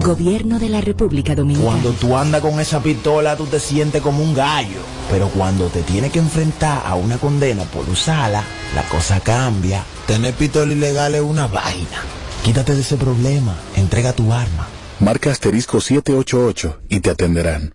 Gobierno de la República Dominicana. Cuando tú andas con esa pistola, tú te sientes como un gallo. Pero cuando te tienes que enfrentar a una condena por usarla, la cosa cambia. Tener pistola ilegal es una vaina. Quítate de ese problema. Entrega tu arma. Marca asterisco 788 y te atenderán.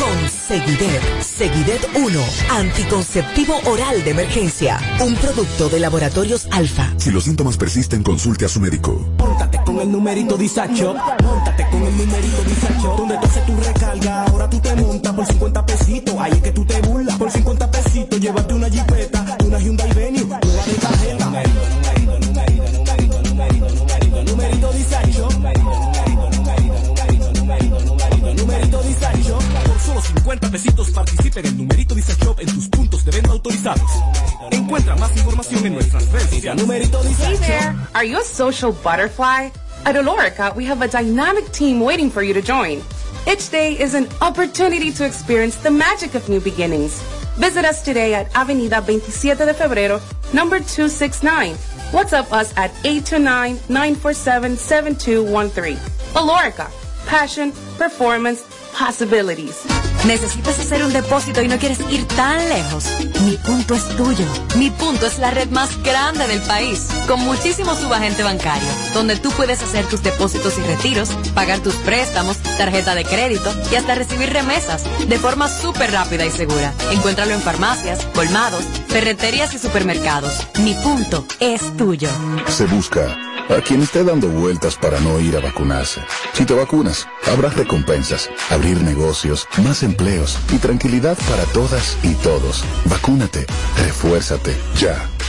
Seguidet, Seguidet 1, anticonceptivo oral de emergencia, un producto de laboratorios alfa. Si los síntomas persisten, consulte a su médico. Póntate con el numerito disacho, póntate con el numerito disacho, donde tú haces tu recarga, ahora tú te montas por 50 pesitos, ahí es que tú te burlas, por 50 pesitos, llévate una jipeta, una Hyundai Venue, nueva de tarjeta. 50 pesitos participa en numerito Dice Shop en tus puntos de venta autorizados. Encuentra más información en nuestras redes sociales. Numerito Dice Hey there, are you a social butterfly? At Olorica, we have a dynamic team waiting for you to join. Each day is an opportunity to experience the magic of new beginnings. Visit us today at Avenida 27 de Febrero, number 269. WhatsApp us at 829-947-7213. Olorica, passion, performance, possibilities. ¿Necesitas hacer un depósito y no quieres ir tan lejos? Mi punto es tuyo. Mi punto es la red más grande del país, con muchísimo subagente bancario, donde tú puedes hacer tus depósitos y retiros, pagar tus préstamos, tarjeta de crédito y hasta recibir remesas de forma súper rápida y segura. Encuéntralo en farmacias, colmados, ferreterías y supermercados. Mi punto es tuyo. Se busca a quien esté dando vueltas para no ir a vacunarse. Si te vacunas, habrá recompensas, abrir negocios, más empleos y tranquilidad para todas y todos. Vacúnate, refuérzate, ya.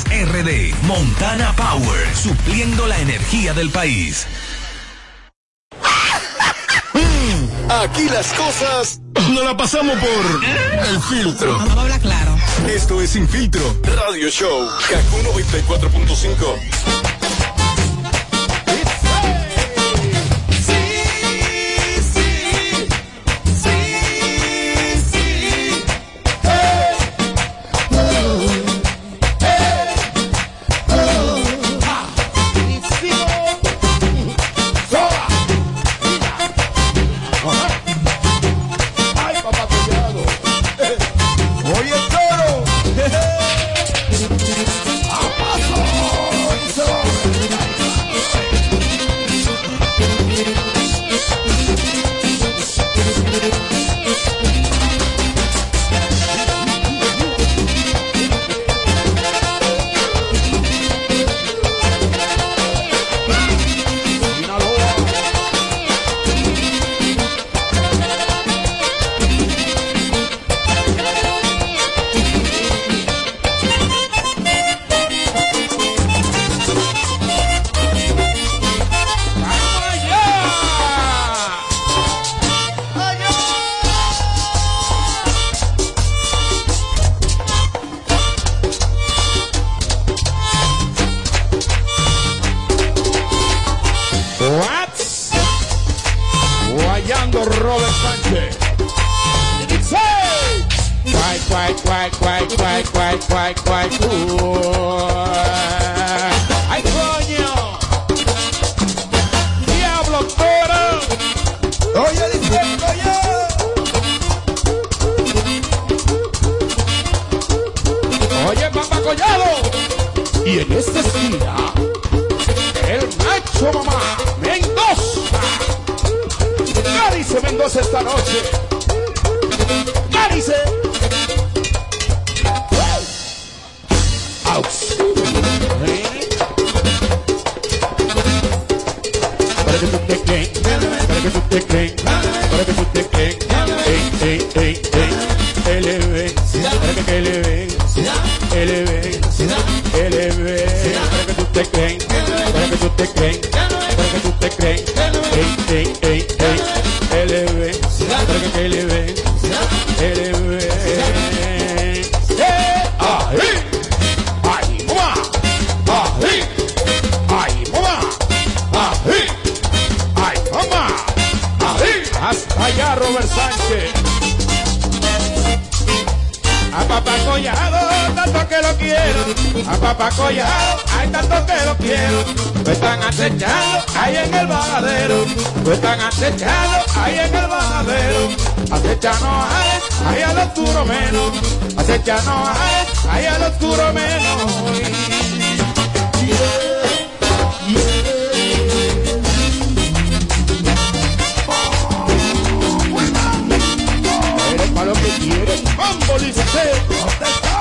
RD. Montana Power. Supliendo la energía del país. Aquí las cosas no la pasamos por el filtro. Vamos a hablar claro. Esto es Sin Filtro Radio Show. Kaku 94.5. A papá Collado, hay tanto que lo quiero. Lo están acechando ahí en el bajadero. Lo están acechando ahí en el bajadero. Acechando ahí, ahí al oscuro menos. Acechando ahí, ahí al oscuro menos. Pero para lo que quieren, mambo liceo.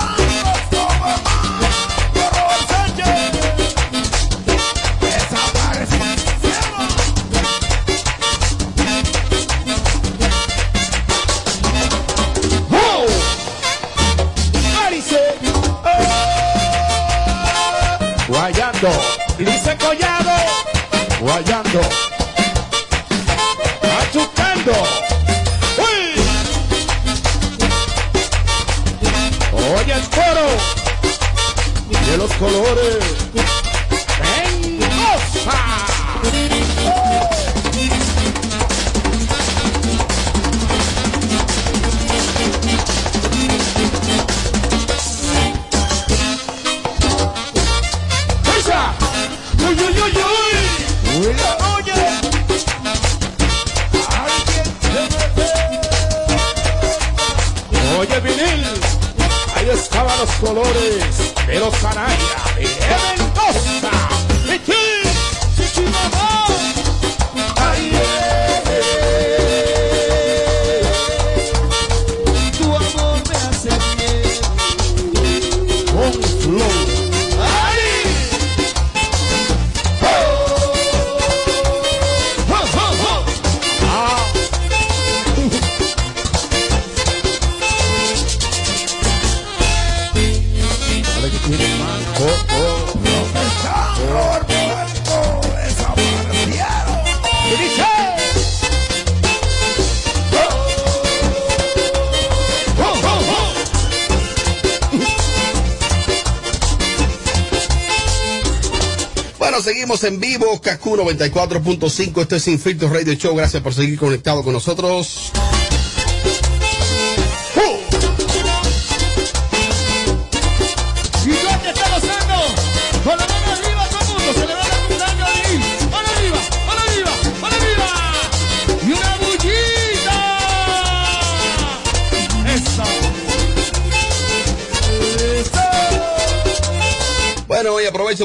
Guayando. Seguimos en vivo, Kaku 94.5, esto es Sin Filtro Radio Show, gracias por seguir conectado con nosotros.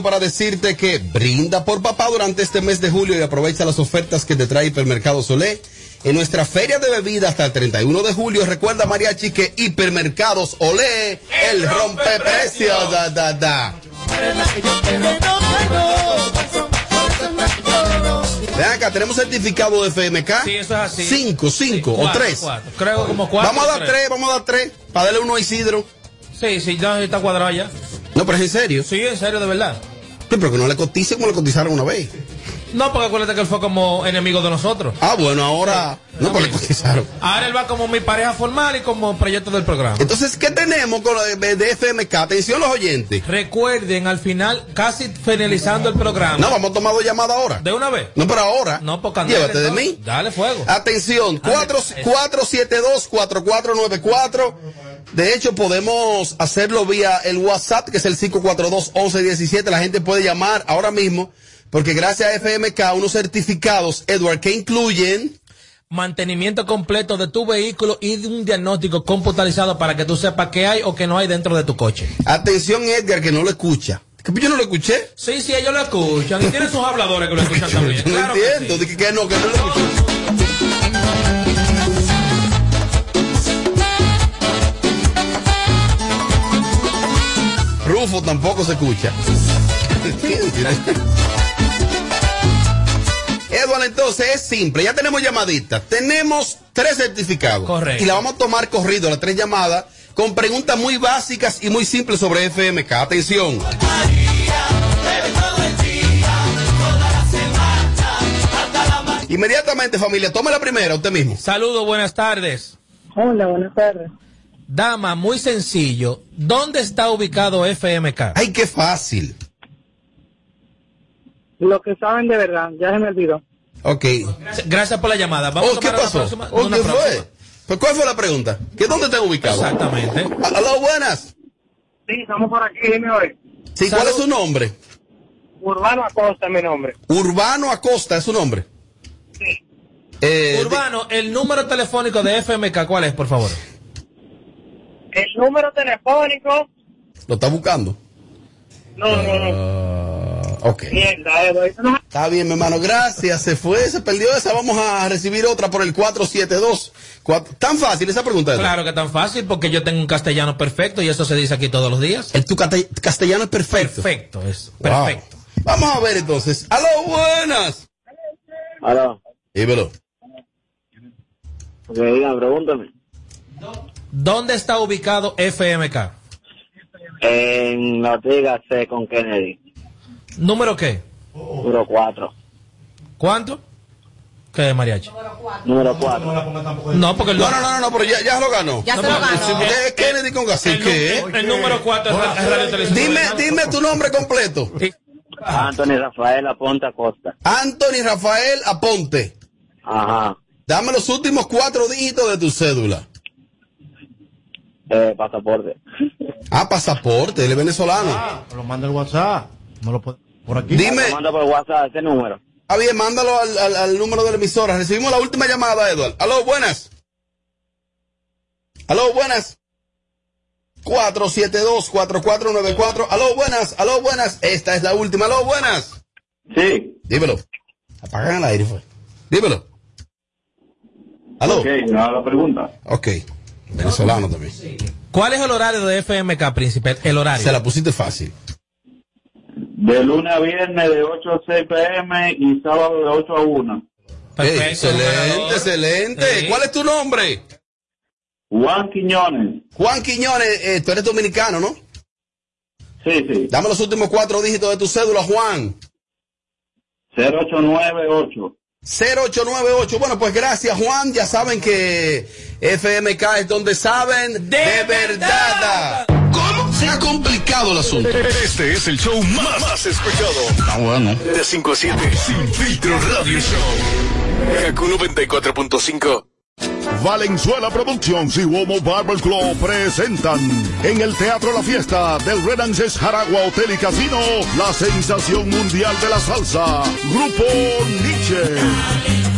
Para decirte que brinda por papá durante este mes de julio y aprovecha las ofertas que te trae Hipermercado Solé. En nuestra feria de bebida hasta el 31 de julio, recuerda Mariachi que Hipermercados Olé, el rompeprecios, da, da, da. Ven acá, tenemos certificado de FMK. Sí, eso es así. Cinco, cinco o Cuatro, tres. cuatro. Creo como cuatro. Vamos a dar tres. tres, vamos a dar tres. Para darle uno a Isidro. Sí, sí, ya está cuadrado ya. No, pero es en serio. Sí, en serio, de verdad. Sí, pero que no le cotice como le cotizaron una vez. No, porque acuérdate que él fue como enemigo de nosotros. Ah, bueno, ahora. No, cotizaron. Ahora él va como mi pareja formal y como proyecto del programa. Entonces, ¿qué tenemos con lo de, de FMK? Atención los oyentes. Recuerden, al final, casi finalizando el programa. No, vamos a tomar dos llamadas ahora. ¿De una vez? No, pero ahora. No, porque andale, Llévate de mí. Dale fuego. Atención, Ande- 472-4494. De hecho, podemos hacerlo vía el WhatsApp, que es el 542-1117. La gente puede llamar ahora mismo, porque gracias a FMK, unos certificados, Edward, que incluyen mantenimiento completo de tu vehículo y de un diagnóstico computarizado para que tú sepas qué hay o qué no hay dentro de tu coche. Atención, Edgar, que no lo escucha. ¿Que yo no lo escuché? Sí, sí, ellos lo escuchan. Y tienen sus habladores que lo escuchan también. Yo no Claro entiendo. que, que no, que no lo escuché. Rufo tampoco se escucha. Eduardo, entonces es simple. Ya tenemos llamaditas. Tenemos tres certificados. Correcto. Y la vamos a tomar corrido, las tres llamadas, con preguntas muy básicas y muy simples sobre FMK. Atención. Inmediatamente, familia, tome la primera, usted mismo. Saludos, buenas tardes. Hola, buenas tardes. Dama, muy sencillo. ¿Dónde está ubicado FMK? Ay, qué fácil. Lo que saben de verdad, ya se me olvidó. Ok. Gracias por la llamada. Vamos Oh, a ¿Qué pasó? próxima- Oh, ¿Qué fue? Pues, ¿Cuál fue la pregunta? ¿Que ¿Dónde está ubicado? Exactamente. Aló, buenas. Sí, estamos por aquí, dime hoy. Sí, ¿cuál es su nombre? Urbano Acosta es mi nombre. Urbano Acosta es su nombre. Eh, Urbano, el número telefónico de FMK, ¿cuál es, por favor? El número telefónico. ¿Lo está buscando? No, no, no. Ok. Mierda, no- Está bien, mi hermano, gracias. Se fue, se perdió esa. Vamos a recibir otra por el 472. Cuatro- Tan fácil esa pregunta. Claro que tan fácil, porque yo tengo un castellano perfecto y eso se dice aquí todos los días. El tu castellano es perfecto. Perfecto, eso. Wow. Perfecto. Vamos a ver entonces. Aló, buenas. Aló. Dímelo. Digan, pregúntame. ¿Dónde está ubicado FMK? En la Ortega C con Kennedy. ¿Número qué? Número 4. ¿Cuánto? ¿Qué, mariachi? Número 4. No, porque el No, no, no, no, no, pero ya, ya lo ganó. Ya No, se lo ganó. si usted es Kennedy con gas, El ¿qué? nu- el número 4 es, ra- es Radio Televisión Dime, dime tu nombre completo. Anthony Rafael Aponte Acosta. Anthony Rafael Aponte. Ajá. Dame los últimos cuatro dígitos de tu cédula. Eh, pasaporte. Ah, pasaporte, él es venezolano. Me lo manda el WhatsApp. Me lo puede- por aquí. Dime. Me manda por WhatsApp ese número. Ah, bien, mándalo al, al- al número de la emisora. Recibimos la última llamada, Edward. Aló, buenas. Aló, buenas. 472-4494. Aló, buenas. Aló, buenas. Esta es la última. Aló, buenas. Sí. Dímelo. Apagan el aire, fue. Dímelo. Aló. Ok, ahora la pregunta. Ok. Venezolano también. ¿Cuál es el horario de FMK, príncipe? El horario. Se la pusiste fácil. De lunes a viernes de 8 a 6 pm y sábado de 8 a 1. Ey, excelente, excelente. ¿Cuál es tu nombre? Juan Quiñones. Juan Quiñones, eh, tú eres dominicano, ¿no? Sí, sí. Dame los últimos cuatro dígitos de tu cédula, Juan. 0898. 0898. Bueno, pues gracias, Juan. Ya saben que FMK es donde saben de, verdad. ¿Cómo? Se ha complicado el asunto. Este es el show más, más escuchado. Ah, bueno. De 5 a 7. Sin filtro radio show. Kaku 94.5. Valenzuela Productions y Womo Barber Club presentan en el Teatro La Fiesta del Renances Jaragua Hotel y Casino la sensación mundial de la salsa, Grupo Nietzsche.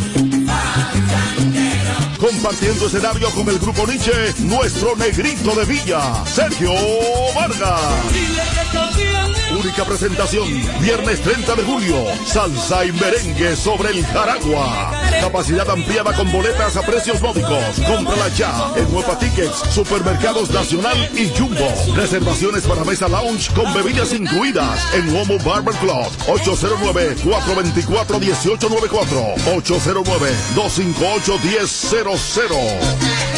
Compartiendo escenario con el Grupo Nietzsche, nuestro negrito de Villa, Sergio Vargas. Presentación, viernes 30 de julio, salsa y merengue sobre el Jaragua. Capacidad ampliada con boletas a precios módicos. Cómprala ya en Huepa Tickets, Supermercados Nacional y Jumbo. Reservaciones para mesa lounge con bebidas incluidas en Homo Barber Club. 809-424-1894. 809-258-1000.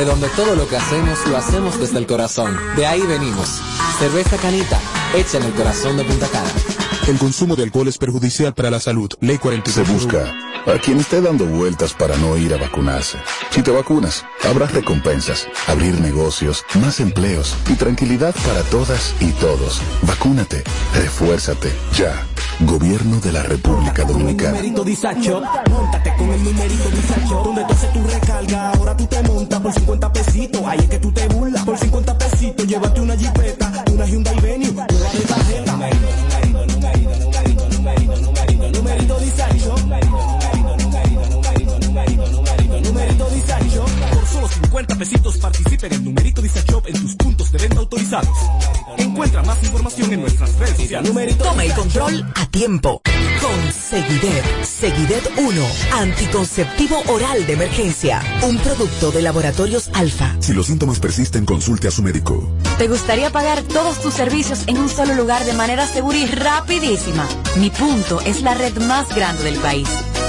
De donde todo lo que hacemos lo hacemos desde el corazón. De ahí venimos. Cerveza Canita, hecha en el corazón de Punta Cana. El consumo de alcohol es perjudicial para la salud. Ley 46. Se busca a quien esté dando vueltas para no ir a vacunarse. Si te vacunas, habrá recompensas, abrir negocios, más empleos y tranquilidad para todas y todos. Vacúnate, refuérzate, ya. Gobierno de la República Dominicana. numerito disacho, montate con el numerito disacho, donde tú haces tu recarga, ahora tú te montas por 50 pesitos, ahí es que tú te burlas, por 50 pesitos, llévate una jipeta, una Hyundai Venue, 50 pesitos participa en el numerito disacho en tus puntos de venta autorizados. Encuentra más información en nuestras redes sociales. Numerito Toma el control a tiempo. Con Seguidet. Seguidet 1. Anticonceptivo oral de emergencia. Un producto de laboratorios alfa. Si los síntomas persisten, consulte a su médico. ¿Te gustaría pagar todos tus servicios en un solo lugar de manera segura y rapidísima? Mi punto es la red más grande del país.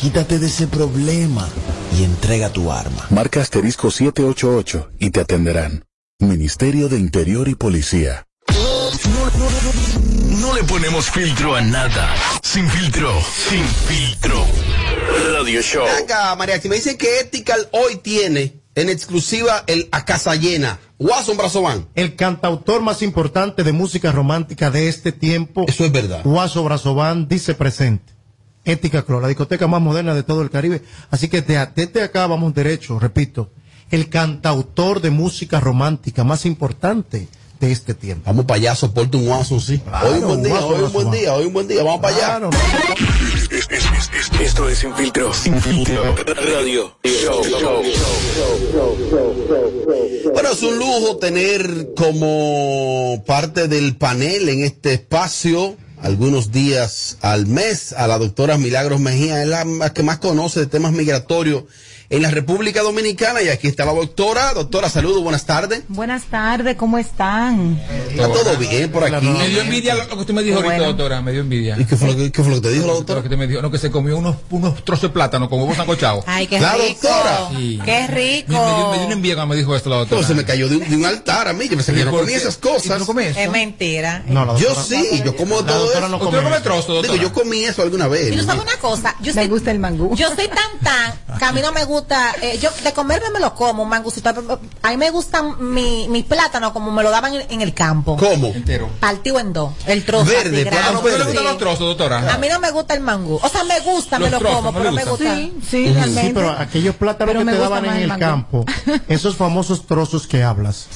Quítate de ese problema y entrega tu arma. Marca asterisco 788 y te atenderán. Ministerio de Interior y Policía. No le ponemos filtro a nada. Sin filtro, sin filtro. Radio Show. Acá, María, si me dicen que Ethical hoy tiene en exclusiva el A Casa Llena. Watson Brazovan. El cantautor más importante de música romántica de este tiempo. Eso es verdad. Guaso Brazovan dice presente. Ética Club, la discoteca más moderna de todo el Caribe. Así que de- desde acá vamos derecho, repito. El cantautor de música romántica más importante de este tiempo. Vamos para allá, soporte un Watson, sí. hoy un buen día, Guaso hoy un buen día, hoy un buen día. Vamos para allá. Esto es Sin Filtro. Sin Filtro. Radio Show. Bueno, es un lujo tener como parte del panel en este espacio algunos días al mes a la doctora Milagros Mejía, es la que más conoce de temas migratorios en la República Dominicana y aquí está la doctora. Doctora, saludos, buenas tardes. Buenas tardes, ¿cómo están? Está todo bien por aquí. Me dio envidia lo que usted me dijo ahorita, doctora. Me dio envidia. ¿Y qué fue lo que, qué fue lo que te dijo la doctora? Lo que usted me dijo, no, que se comió unos, unos trozos de plátano con huevos sancochados. Ay, qué La rico. doctora. Sí. Qué Me, me dio, rico. me dio una envidia cuando me dijo esto la doctora. Pero se me cayó de un, de un altar a mí, yo pensé que yo no ¿Por comía qué? esas ¿Y tú cosas. no Es eso? mentira. No, la Yo doctora- sí, yo como La todo doctora eso. no ¿Usted come. come trozo, doctora? Digo, yo comí eso alguna vez. Y tú ¿no? sabes una cosa, yo Me soy, gusta el mangú. yo soy tan tan que a mí no me gusta, eh, yo de comerme me lo como, un mangucito. A mí me gustan mi, mi plátano como me lo daban en, en el campo. ¿Cómo? Entero. Partido en dos, el trozo. Verde, así plátano grande. ¿A usted le verde. gustan los trozos, doctora? A mí no me gusta el mangú. O sea, me gusta, me Los lo trozos, como, ¿no pero me gusta. Sí, sí, realmente. Sí, pero aquellos plátanos Pero que te daban en el campo, esos famosos trozos que hablas,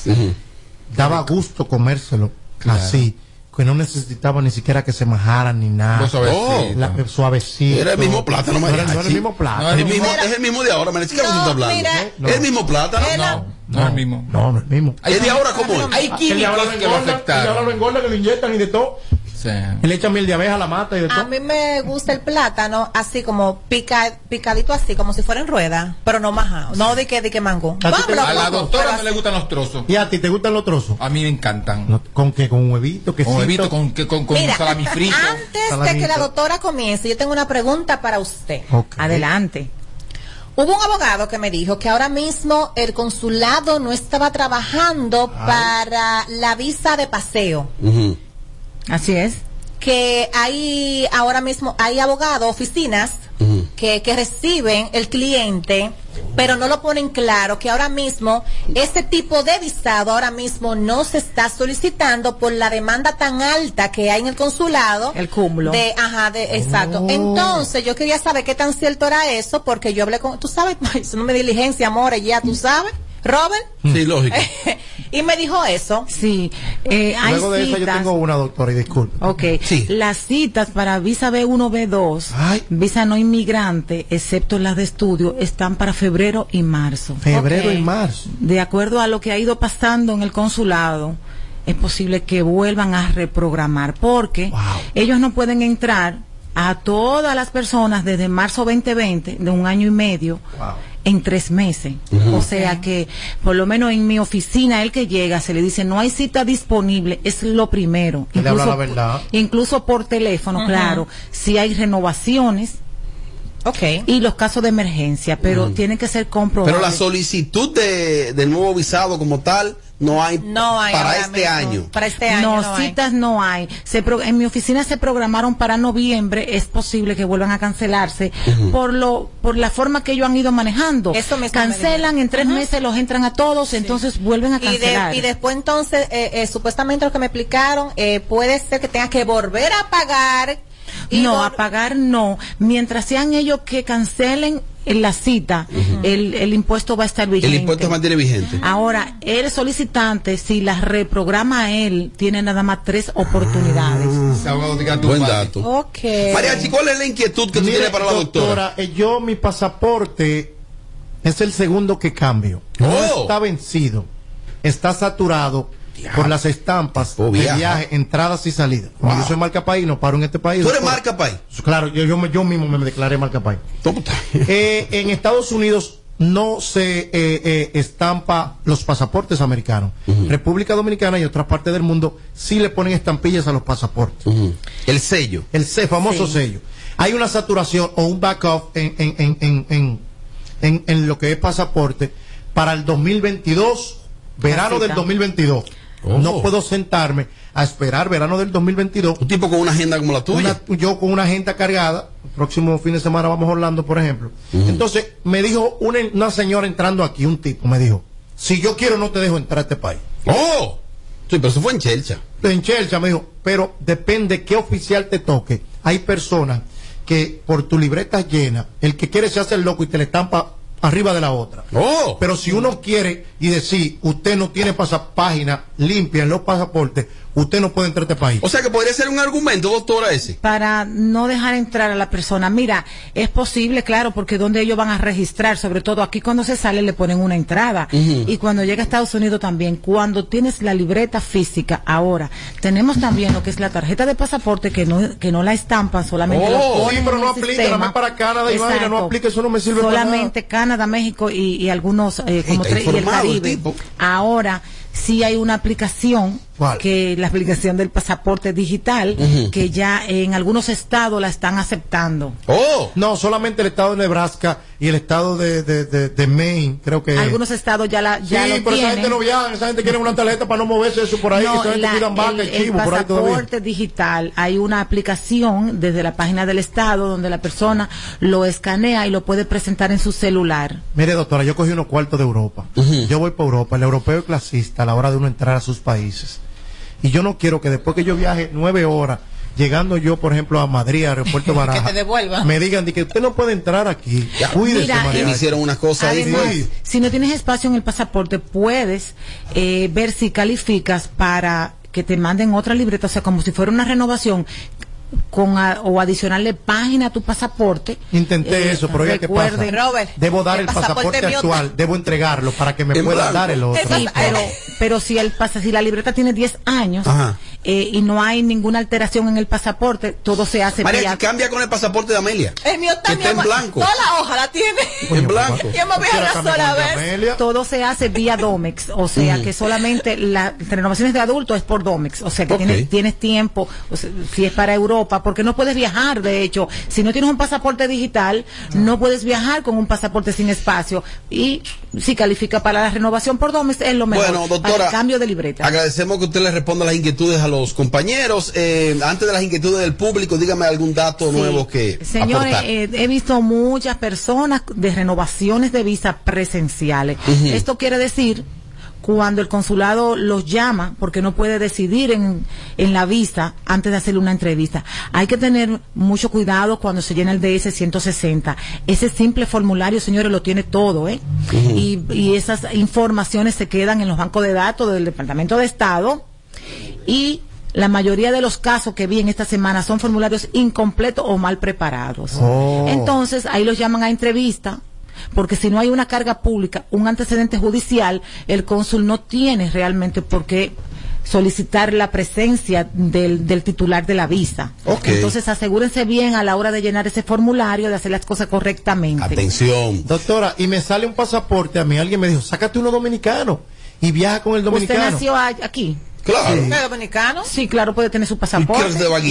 daba gusto comérselo así, que no necesitaba ni siquiera que se majaran ni nada. Pues suavecito. La- eh, suavecito. Era el mismo plátano, no era, no era el mismo plátano. Es el mismo, es el mismo de ahora, me ¿qué No, hablando? mira. ¿Es el mismo plátano? Era- No, no es el mismo. No, no es el mismo. ¿Es de ahora cómo es? Hay El de ahora químicos que el de ahora lo engordan, que lo inyectan y de todo. Sí. Y le echan miel de abeja a la mata y de A todo. mí me gusta el plátano así como pica, picadito así, como si fuera en rueda, pero no majado. No de que, de que mango. A te- la doctora no le gustan los trozos. ¿Y a ti te gustan los trozos? A mí me encantan. No, ¿Con qué? ¿Con un huevito? Con huevito, con, que- con, con Mira, salami frito. antes de que la doctora comience, yo tengo una pregunta para usted. Adelante. Hubo un abogado que me dijo que ahora mismo el consulado no estaba trabajando para la visa de paseo. Así es. Que hay ahora mismo, hay abogados, oficinas que, que reciben el cliente, pero no lo ponen claro que ahora mismo este tipo de visado ahora mismo no se está solicitando por la demanda tan alta que hay en el consulado. El cúmulo. De, ajá, de, exacto. Oh. Entonces, yo quería saber qué tan cierto era eso, porque yo hablé con, tú sabes, eso no me diligencia, amor, ya tú sabes. Robert, Sí, lógico. y me dijo eso. Sí, eh, hay Luego de eso yo tengo una, doctora, y disculpe. Ok, las citas para visa B1, B2, visa no inmigrante, excepto las de estudio, están para febrero y marzo. Febrero y marzo. De acuerdo a lo que ha ido pasando en el consulado, es posible que vuelvan a reprogramar, porque ellos no pueden entrar a todas las personas desde marzo 2020, de un año y medio, en tres meses. O sea que, por lo menos en mi oficina, el que llega, se le dice, no hay cita disponible, es lo primero. Que le habla la Incluso- verdad. Incluso por teléfono, claro. Si hay renovaciones. Y los casos de emergencia, pero tienen que ser comprobados. Pero la solicitud de, del nuevo visado como tal no hay, No hay para este mismo. año. Para este año No, no hay. citas no hay. Se pro- en mi oficina se programaron para noviembre. Es posible que vuelvan a cancelarse por lo por la forma que ellos han ido manejando. Eso me Cancelan en tres meses, los entran a todos, entonces vuelven a Y, de- cancelar. y después entonces, eh, eh, supuestamente lo que me explicaron, eh, puede ser que tenga que volver a pagar. No, vol- a pagar no. Mientras sean ellos que cancelen en la cita, el, el impuesto va a estar vigente. El impuesto mantiene vigente. Ahora, el solicitante, si las reprograma él, tiene nada más tres oportunidades. Buen dato. Ok. Mariachi, ¿cuál es la inquietud que tú Mire, tienes para la doctora? eh, yo mi pasaporte es el segundo que cambio. No Oh. está vencido. Está saturado por las estampas de viaja. viaje, entradas y salidas. Yo soy marca país, no paro en este país. ¿Tú eres marca país? Claro, yo, yo, me- yo mismo me declaré marca país. Eh, en Estados Unidos no se eh, eh, estampa los pasaportes americanos. República Dominicana y otras partes del mundo sí le ponen estampillas a los pasaportes. El sello. El se- famoso sello. Hay una saturación o un backup en, en, en, en, en, en- en lo que es pasaporte para el 2022, verano del 2022. Oh. No puedo sentarme a esperar verano del 2022. Un tipo con una agenda como la tuya. Una- yo con una agenda cargada. El próximo fin de semana vamos a Orlando, por ejemplo. Entonces, me dijo una, una señora entrando aquí, un tipo, me dijo, si yo quiero no te dejo entrar a este país. ¡Oh! Sí, pero eso fue en Chelcha. En Chelsea me dijo, pero depende qué oficial te toque. Hay personas que por tu libreta llena, el que quiere se hace el loco y te le estampa arriba de la otra. Oh. Pero si uno quiere y decir, usted no tiene pasapágina limpia en los pasaportes, usted no puede entrar a este país. O sea que podría ser un argumento, doctora, ese. para no dejar entrar a la persona. Mira, es posible, claro, porque donde ellos van a registrar, sobre todo aquí cuando se sale le ponen una entrada y cuando llega a Estados Unidos también, cuando tienes la libreta física, ahora tenemos también lo que es la tarjeta de pasaporte que no que no la estampan, solamente Oh, ponen sí, pero en no el aplica, nada más para Canadá y vaina, no aplica, eso no me sirve para nada. Solamente Canadá, México y, y algunos eh, como tres y el informado el Caribe. tipo. Ahora sí hay una aplicación ¿Cuál? que la aplicación del pasaporte digital que ya en algunos estados la están aceptando. ¡Oh! No, solamente el estado de Nebraska y el estado de, de, de, de Maine, creo que. Algunos estados ya la ya sí, lo pero esa gente no viaja, esa gente quiere una tarjeta para no moverse eso por ahí, No, esa gente la- vaca el, y el chivo por ahí todavía. pasaporte digital, hay una aplicación desde la página del estado donde la persona lo escanea y lo puede presentar en su celular. Mire, doctora, yo cogí unos cuartos de Europa. Yo voy para Europa, el europeo es clasista a la hora de uno entrar a sus países. Y yo no quiero que después que yo viaje nueve horas, llegando yo, por ejemplo, a Madrid, aeropuerto Baraja, me digan de que usted no puede entrar aquí. Cuídese, Mira, María. eh, Me hicieron unas cosas ahí. Además, fue. si no tienes espacio en el pasaporte, puedes eh, ver si calificas para que te manden otra libreta, o sea, como si fuera una renovación con a- o adicionarle página a tu pasaporte. Intenté Eh, eso, pero ya qué pasa. recuerden- Debo dar el pasaporte, mío actual, debo entregarlo para que me En pueda blanco. dar el otro. Sí, pero, pero si el pasa, si la libreta tiene 10 años, Ajá. Eh, y no hay ninguna alteración en el pasaporte, todo se hace María, vía- cambia con el pasaporte de Amelia. El mío Que está en blanco. Toda la hoja la tiene. En blanco. Y hemos viajado una sola vez. Todo se hace vía Domex, o sea que solamente las renovaciones de adultos es por Domex, o sea que tienes, tienes tiempo, o sea, si es para Europa, porque no puedes viajar, de hecho, si no tienes un pasaporte digital, no puedes viajar con un pasaporte sin espacio y si califica para la renovación por Domex es lo mejor. Bueno, para doctora, el cambio de libreta. Agradecemos que usted le responda las inquietudes a los compañeros. Eh, antes de las inquietudes del público, dígame algún dato nuevo que Señores, eh, he visto muchas personas de renovaciones de visa presenciales. Esto quiere decir cuando el consulado los llama porque no puede decidir en, en la visa antes de hacerle una entrevista. Hay que tener mucho cuidado cuando se llena el DS 160. Ese simple formulario, señores, lo tiene todo, ¿eh? Y, y esas informaciones se quedan en los bancos de datos del Departamento de Estado y la mayoría de los casos que vi en esta semana son formularios incompletos o mal preparados. Oh. Entonces, ahí los llaman a entrevista, porque si no hay una carga pública, un antecedente judicial, el cónsul no tiene realmente por qué solicitar la presencia del, del titular de la visa. Entonces, asegúrense bien a la hora de llenar ese formulario, de hacer las cosas correctamente. Atención. Doctora, y me sale un pasaporte, a mí alguien me dijo, sácate uno dominicano y viaja con el ¿Usted dominicano. nació a- aquí? Claro. ¿Usted dominicano? Sí, claro, puede tener su pasaporte.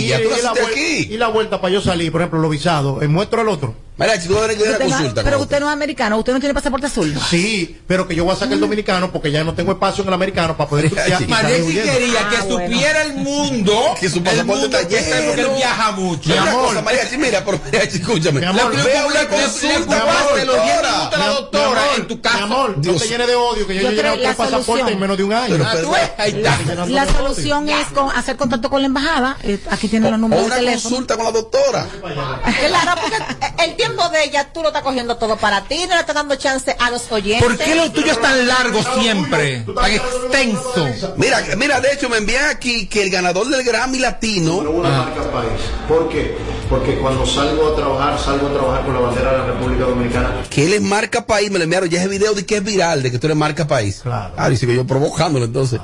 Y, y la vuel- y la vuelta para yo salir, por ejemplo, los visados, eh, muestro el otro. Mira, si tú vas a tener Usted no- pero usted no es americano, usted no tiene pasaporte azul. Sí, pero que yo voy a sacar el dominicano porque ya no tengo espacio en el americano para poder estudiar. sí quería que supiera el mundo Que su el pasaporte mundo está que está- porque él lleno. viaja mucho. Mi amor, María, sí, mira, pero María, sí, escúchame. Mi amor, Le- ve ve a una consulta, le- los a la doctora en tu casa. Mi amor, no te llenes de odio, que yo, creo otro la pasaporte en menos de un año. Ah, tú ves, ahí está. La solución es con- hacer contacto con la embajada. eh, aquí tienen los números una de teléfono. consulta con la doctora. Claro, porque el tiempo de ella tú lo estás cogiendo todo para ti, no le estás dando chance a los oyentes. ¿Por qué lo tuyo es tan largo siempre? Tan extenso. Mira, mira, de hecho me envían aquí que el ganador del Grammy Latino. Una marca país. ¿Por qué? Porque cuando salgo a trabajar, salgo a trabajar con la bandera de la República Dominicana. Que él es marca país, me lo enviaron ya ese video de que es viral, de que tú eres marca país. Claro. Ah, dice que yo provocándolo entonces.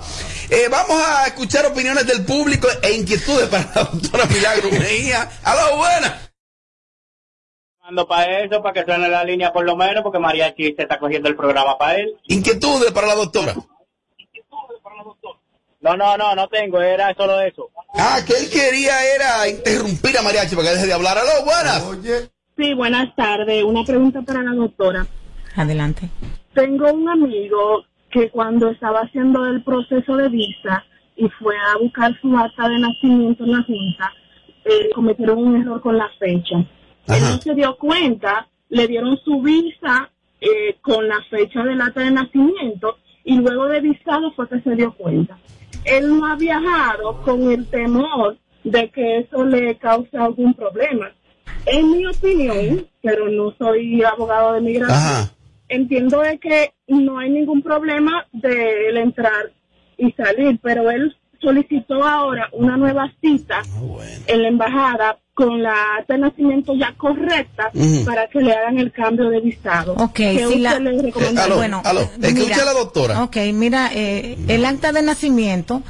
Eh, vamos a escuchar opiniones del público e inquietudes para la doctora Milagro Mejía. ¡Aló, buena! Para eso, para que suene la línea por lo menos, porque Mariachi se está cogiendo el programa para él. Inquietudes para la doctora. No, no, no, no tengo, era solo eso. Ah, que él quería era interrumpir a Mariachi para que deje de hablar. ¡Aló, buenas! Sí, buenas tardes. Una pregunta para la doctora. Adelante. Tengo un amigo que cuando estaba haciendo el proceso de visa y fue a buscar su acta de nacimiento en la Junta, eh, cometieron un error con la fecha. Él no se dio cuenta, le dieron su visa eh, con la fecha del acta de nacimiento y luego de visado fue que se dio cuenta. Él no ha viajado con el temor de que eso le cause algún problema. En mi opinión, pero no soy abogado de migración, entiendo de que no hay ningún problema de él entrar y salir, pero él solicitó ahora una nueva cita en la embajada con la acta de nacimiento ya correcta para que le hagan el cambio de visado. Ok, ¿Qué si usted la- le recomienda? bueno, mira, Ok, mira, eh, el acta de nacimiento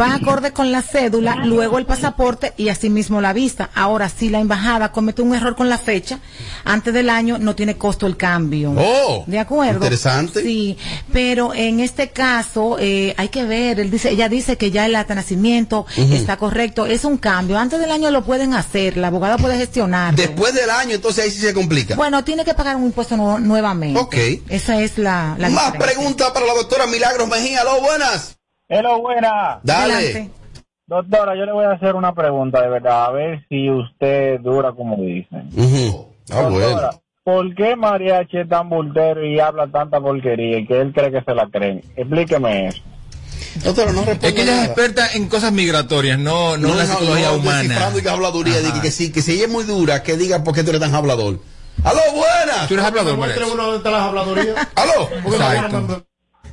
va acorde con la cédula, luego el pasaporte y asimismo la visa. Ahora, si la embajada comete un error con la fecha, antes del año no tiene costo el cambio. Oh, ¿De acuerdo? interesante. Sí, pero en este caso eh, hay que ver, él dice, ella dice que ya el acta de nacimiento está correcto, es un cambio. Antes del año lo pueden hacer, la abogada puede gestionar. Después del año, entonces ahí sí se complica. Bueno, tiene que pagar un impuesto nu- nuevamente. Ok. Esa es la, la Más preguntas para la doctora Milagros Mejía. ¡Aló, buenas! Hello, buena. Dale. Adelante. Doctora, yo le voy a hacer una pregunta de verdad, a ver si usted dura como dicen. Ah, Doctora, ¿por qué Mariachi es tan bultero y habla tanta porquería y que él cree que se la creen? Explíqueme eso. Doctora, no Es que ella es experta en cosas migratorias, no, no, en la psicología humana. Y que habladuría. Que sí, que si ella es muy dura, que diga por qué tú eres tan hablador. ¡Aló, buenas! Tú eres hablador, las. ¡Aló! Exacto.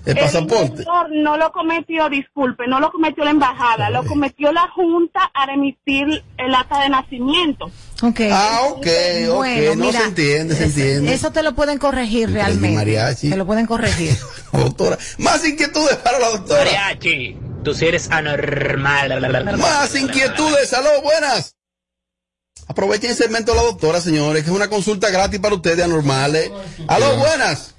El pasaporte. no lo cometió, disculpe, no lo cometió la embajada, lo cometió la Junta al emitir el acta de nacimiento. Okay. Ah, ok, ok. Bueno, no mira, se entiende, se entiende. Eso te lo pueden corregir realmente. mariachi. Te lo pueden corregir. Doctora. Más inquietudes para la doctora. Mariachi, Tú sí eres anormal. Más inquietudes, aló, buenas. Aprovechen el segmento de la doctora, señores, que es una consulta gratis para ustedes anormales. Aló, buenas.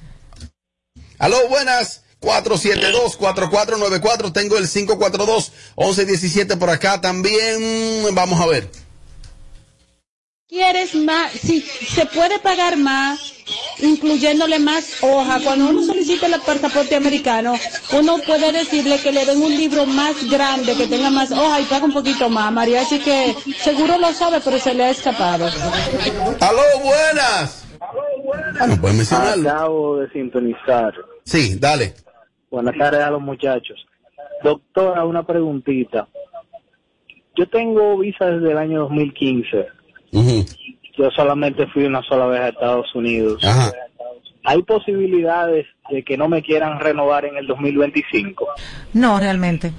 Aló, buenas. 472-4494. Tengo el 542-1117 por acá también. Vamos a ver. ¿Quieres más? Si se puede pagar más, incluyéndole más hoja. Cuando uno solicita el pasaporte americano, uno puede decirle que le den un libro más grande, que tenga más hoja y paga un poquito más. María, así que seguro lo sabe, pero se le ha escapado. Aló, buenas. Ah, no puedes mencionarlo. Acabo de sintonizar. Sí, dale. Buenas tardes a los muchachos. Doctora, una preguntita. Yo tengo visa desde el año 2015. Yo solamente fui una sola vez a Estados Unidos. ¿Hay posibilidades de que no me quieran renovar en el 2025? No, realmente.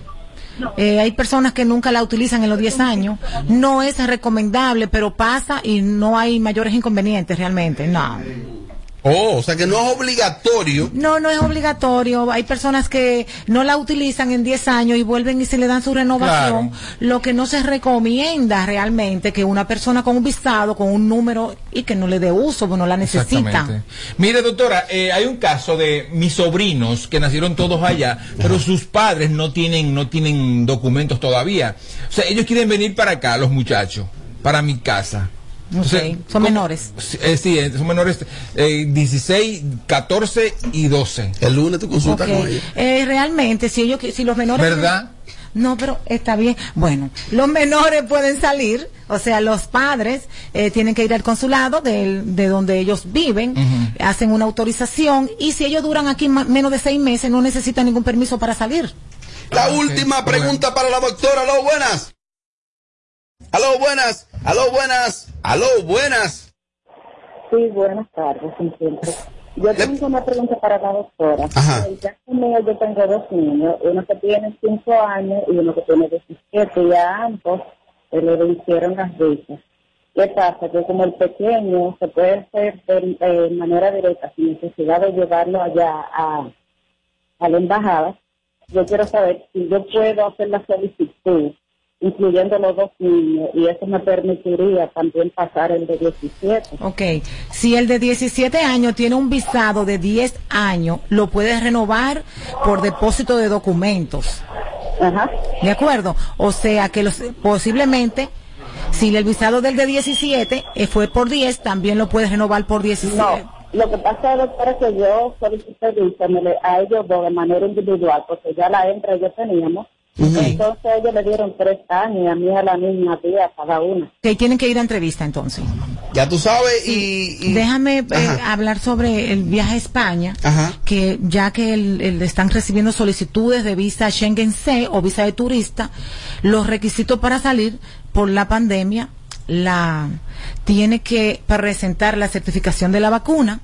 Eh, hay personas que nunca la utilizan en los 10 años. No es recomendable, pero pasa y no hay mayores inconvenientes realmente. No. Oh, o sea que no es obligatorio. No, no es obligatorio. Hay personas que no la utilizan en 10 años y vuelven y se le dan su renovación. Lo que no se recomienda realmente que una persona con un visado, con un número y que no le dé uso, pues no la necesita. Mire, doctora, eh, hay un caso de mis sobrinos que nacieron todos allá, pero sus padres no tienen, no tienen documentos todavía. O sea, ellos quieren venir para acá, los muchachos, para mi casa. Son menores. Eh, sí, eh, son menores eh, 16, 14 y 12. El lunes tu consulta Ok. con ella. Eh, realmente, si ellos, si los menores. ¿Verdad? No, pero está bien. Bueno, los menores pueden salir, o sea, los padres eh, tienen que ir al consulado del- de, donde ellos viven, hacen una autorización y si ellos duran aquí menos de seis meses no necesitan ningún permiso para salir. La última pregunta para la doctora. Aló, buenas. Aló, buenas. Aló, buenas. Aló, buenas. Sí, buenas tardes, siempre. Yo tengo una pregunta para la doctora. Ajá. Caso mío, yo tengo dos niños, uno que tiene 5 años y uno que tiene 17, y a ambos le vencieron las visas. ¿Qué pasa? Que como el pequeño se puede hacer de eh, manera directa, sin necesidad de llevarlo allá a, a la embajada, yo quiero saber si yo puedo hacer la solicitud, incluyendo los dos niños, y eso me permitiría también pasar el de 17. Ok, si el de 17 años tiene un visado de 10 años, lo puedes renovar por depósito de documentos. ¿De acuerdo? O sea que los, posiblemente, si el visado del de 17 eh, fue por 10, también lo puedes renovar por 17. No, lo que pasa, doctora, es que yo solicité visa a ellos dos de manera individual, porque ya la hembra yo teníamos. Entonces ellos le dieron tres años y a mí a la niña tía cada una. Que tienen que ir a entrevista entonces. Ya tú sabes y... y- Déjame eh, hablar sobre el viaje a España, Ajá. que ya que el- el- están recibiendo solicitudes de visa Schengen C o visa de turista, los requisitos para salir por la pandemia, la tiene que presentar la certificación de la vacuna,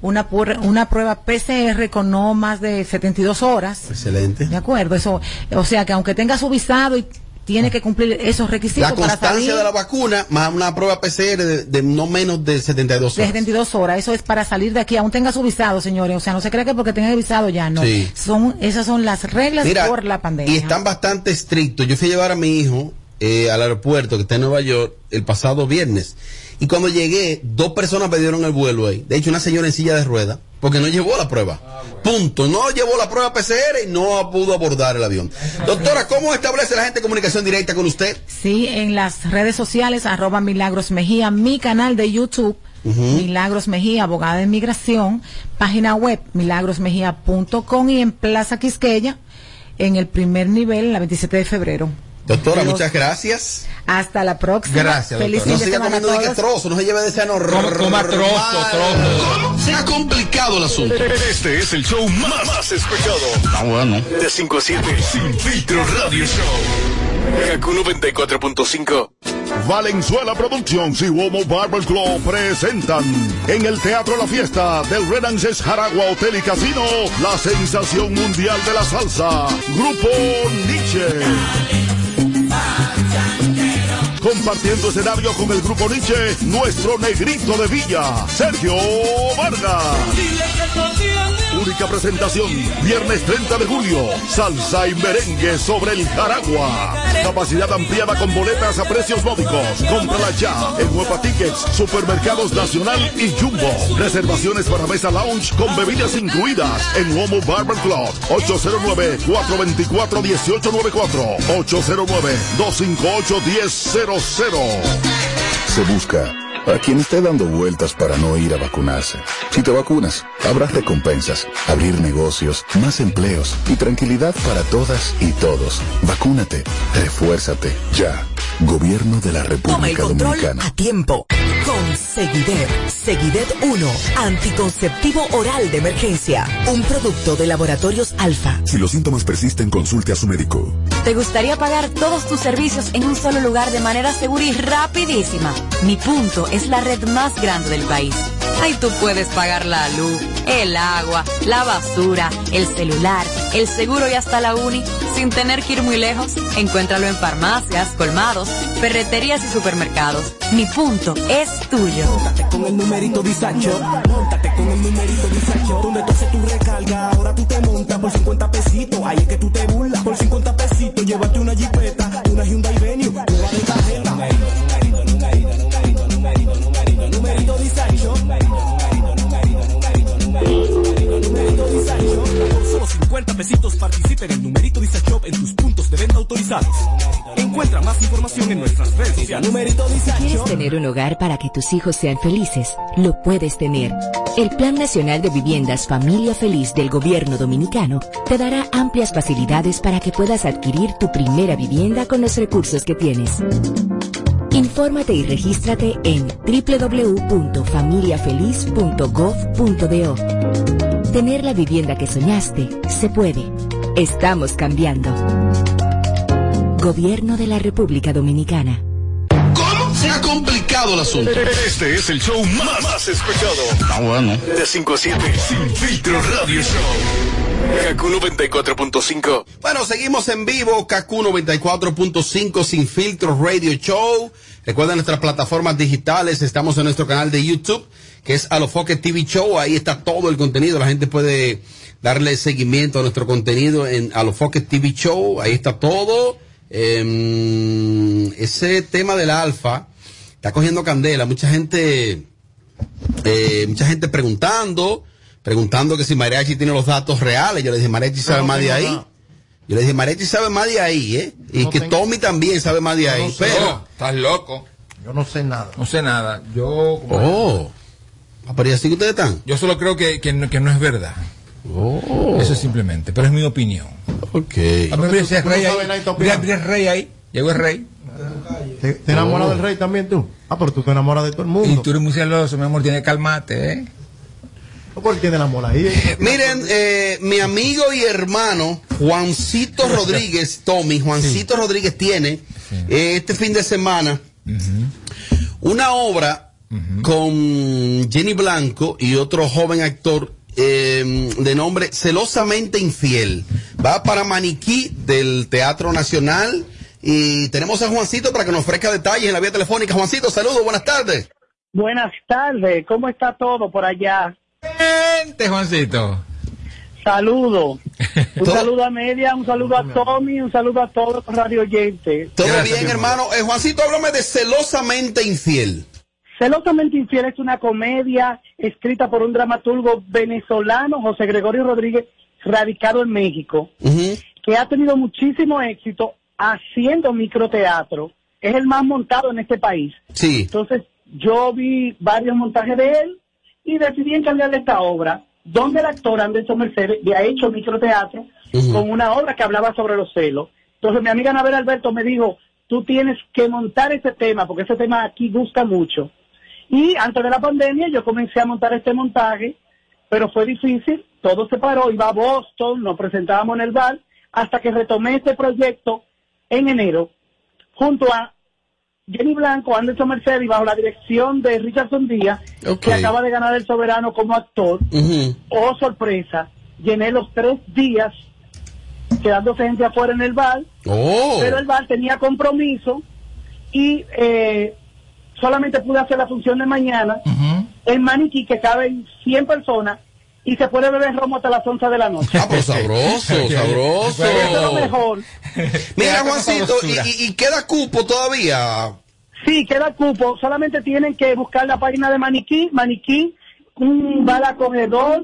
una, una prueba PCR con no más de 72 horas. Excelente. De acuerdo, eso, o sea que aunque tenga su visado y tiene que cumplir esos requisitos La para salir constancia de la vacuna más una prueba PCR de, de no menos de 72 de horas. 72 horas, eso es para salir de aquí, aún tenga su visado, señores, o sea, no se cree que porque tenga el visado ya, no. Sí. Son, esas son las reglas Mira, por la pandemia. Y están bastante estrictos. Yo fui a llevar a mi hijo eh, al aeropuerto que está en Nueva York el pasado viernes. Y cuando llegué, dos personas perdieron el vuelo ahí. De hecho, una señora en silla de ruedas, porque no llevó la prueba. Punto. No llevó la prueba PCR y no pudo abordar el avión. Doctora, ¿cómo establece la gente comunicación directa con usted? Sí, en las redes sociales, arroba Milagros Mejía, mi canal de YouTube, Milagros Mejía, abogada de inmigración, página web milagrosmejía.com y en Plaza Quisqueya, en el primer nivel, la 27 de febrero. Doctora, muchas gracias. Hasta la próxima. Gracias, Feliz doctora. No siga comiendo de que trozo, no se lleve de ese normal. Coma trozo, trozo. Se ha complicado el asunto. Este es el show más, más escuchado. Ah, bueno. De 5 a 7. Sin filtro radio show. Kaku 94.5. Valenzuela Productions y Womo Barber Club presentan en el Teatro La Fiesta del Renances Jaragua Hotel y Casino la sensación mundial de la salsa, Grupo Nietzsche. Compartiendo escenario con el Grupo Nietzsche, nuestro negrito de Villa, Sergio Vargas. Única presentación, viernes 30 de julio, salsa y merengue sobre el Jaragua. Capacidad ampliada con boletas a precios módicos. Cómprala ya en Huepa Tickets, Supermercados Nacional y Jumbo. Reservaciones para mesa lounge con bebidas incluidas en Homo Barber Club. 809-424-1894. 809-258-1000. Se busca a quien esté dando vueltas para no ir a vacunarse. Si te vacunas, habrá recompensas, abrir negocios, más empleos y tranquilidad para todas y todos. Vacúnate, refuérzate, ya. Gobierno de la Toma el República control Dominicana. a tiempo. Seguidet. Seguidet 1. Anticonceptivo oral de emergencia. Un producto de laboratorios alfa. Si los síntomas persisten, consulte a su médico. ¿Te gustaría pagar todos tus servicios en un solo lugar de manera segura y rapidísima? Mi punto es la red más grande del país. Ahí tú puedes pagar la luz, el agua, la basura, el celular, el seguro y hasta la uni sin tener que ir muy lejos. Encuéntralo en farmacias, colmados, ferreterías y supermercados. Mi punto es tuyo. con el numerito disacho. Móntate con el numerito disacho. Donde tú haces tu recarga, ahora tú te montas por 50 pesitos. Ahí es que tú te burlas. Por 50 pesitos, llévate una jipeta, una Hyundai Venue, nueva 50 pesitos participa en el numerito disacho en tus puntos de venta autorizados. Encuentra más información en nuestras redes sociales. Numerito Si disacho. quieres tener un hogar para que tus hijos sean felices, lo puedes tener. El Plan Nacional de Viviendas Familia Feliz del Gobierno Dominicano te dará amplias facilidades para que puedas adquirir tu primera vivienda con los recursos que tienes. Infórmate y regístrate en www.familiafeliz.gov.do. Tener la vivienda que soñaste se puede. Estamos cambiando. Gobierno de la República Dominicana. ¿Cómo? Se ha complicado el asunto. Este es el show más, más escuchado. Ah, bueno. De 5 a 7, Sin Filtro Radio Show. Kaku 94.5. Bueno, seguimos en vivo, KQ 94.5 Sin Filtro Radio Show. Recuerden nuestras plataformas digitales, estamos en nuestro canal de YouTube, que es Alofoque TV Show, ahí está todo el contenido, la gente puede darle seguimiento a nuestro contenido en Alofoque TV Show, ahí está todo. Em, ese tema del alfa está cogiendo candela, mucha gente, eh, mucha gente preguntando, preguntando que si Mariachi tiene los datos reales, yo le dije, Mariachi sabe no más de ahí. Yo le dije, Mariachi sabe más de ahí, ¿eh? Y No que tengo- Tommy también sabe más de Yo ahí. no sé. pero. Estás loco. Yo no sé nada. No sé nada. Yo. Oh. Ah, Pero ¿y así que ustedes están? Yo solo creo que, que, no, que no es verdad. Oh. Eso simplemente. Pero es mi opinión. Ok. A mí Tú no rey ahí. y Mira, opinas. mira el rey ahí. Llegó el rey. ¿Te, te enamoras del rey también tú? Ah, pero tú te enamoras de todo el Y mundo. tú eres muy celoso, mi amor. Tienes que calmarte, ¿eh? No, porque tiene enamorada ahí. Miren, eh, mi amigo y hermano Juancito Rodríguez, Tommy, Juancito Rodríguez tiene eh, este fin de semana una obra con Jenny Blanco y otro joven actor eh, de nombre Celosamente Infiel. Va para Maniquí del Teatro Nacional y tenemos a Juancito para que nos ofrezca detalles en la vía telefónica. Juancito, saludos, buenas tardes. Buenas tardes, ¿cómo está todo por allá? Vente, Juancito. Saludo. Un saludo a Media, un saludo a Tommy, un saludo a todos los radio oyentes. Todo bien, hermano. Eh, Juancito, háblame de Celosamente Infiel. Celosamente Infiel es una comedia escrita por un dramaturgo venezolano, José Gregorio Rodríguez, radicado en México, que ha tenido muchísimo éxito haciendo microteatro. Es el más montado en este país. Sí. Entonces, yo vi varios montajes de él y decidí encargarle esta obra, donde el actor Anderson Mercedes ya ha hecho microteatro con una obra que hablaba sobre los celos. Entonces, mi amiga Anabel Alberto me dijo, tú tienes que montar ese tema, porque ese tema aquí gusta mucho. Y antes de la pandemia yo comencé a montar este montaje, pero fue difícil, todo se paró, iba a Boston, nos presentábamos en el bar, hasta que retomé este proyecto en enero, junto a Jenny Blanco, Anderson Mercedes, y bajo la dirección de Richardson Díaz, que acaba de ganar el soberano como actor. Oh, sorpresa, llené los tres días quedándose gente afuera en el bar, Oh. pero el bar tenía compromiso y eh, solamente pude hacer la función de mañana en Maniquí, que caben 100 personas, y se puede beber romo hasta las 11 de la noche. Ah, pues sabroso, sabroso. Eso es lo mejor. Mira, Juancito, ¿y, queda cupo todavía? Sí, queda cupo. Solamente tienen que buscar la página de Maniquí. Maniquí, un acogedor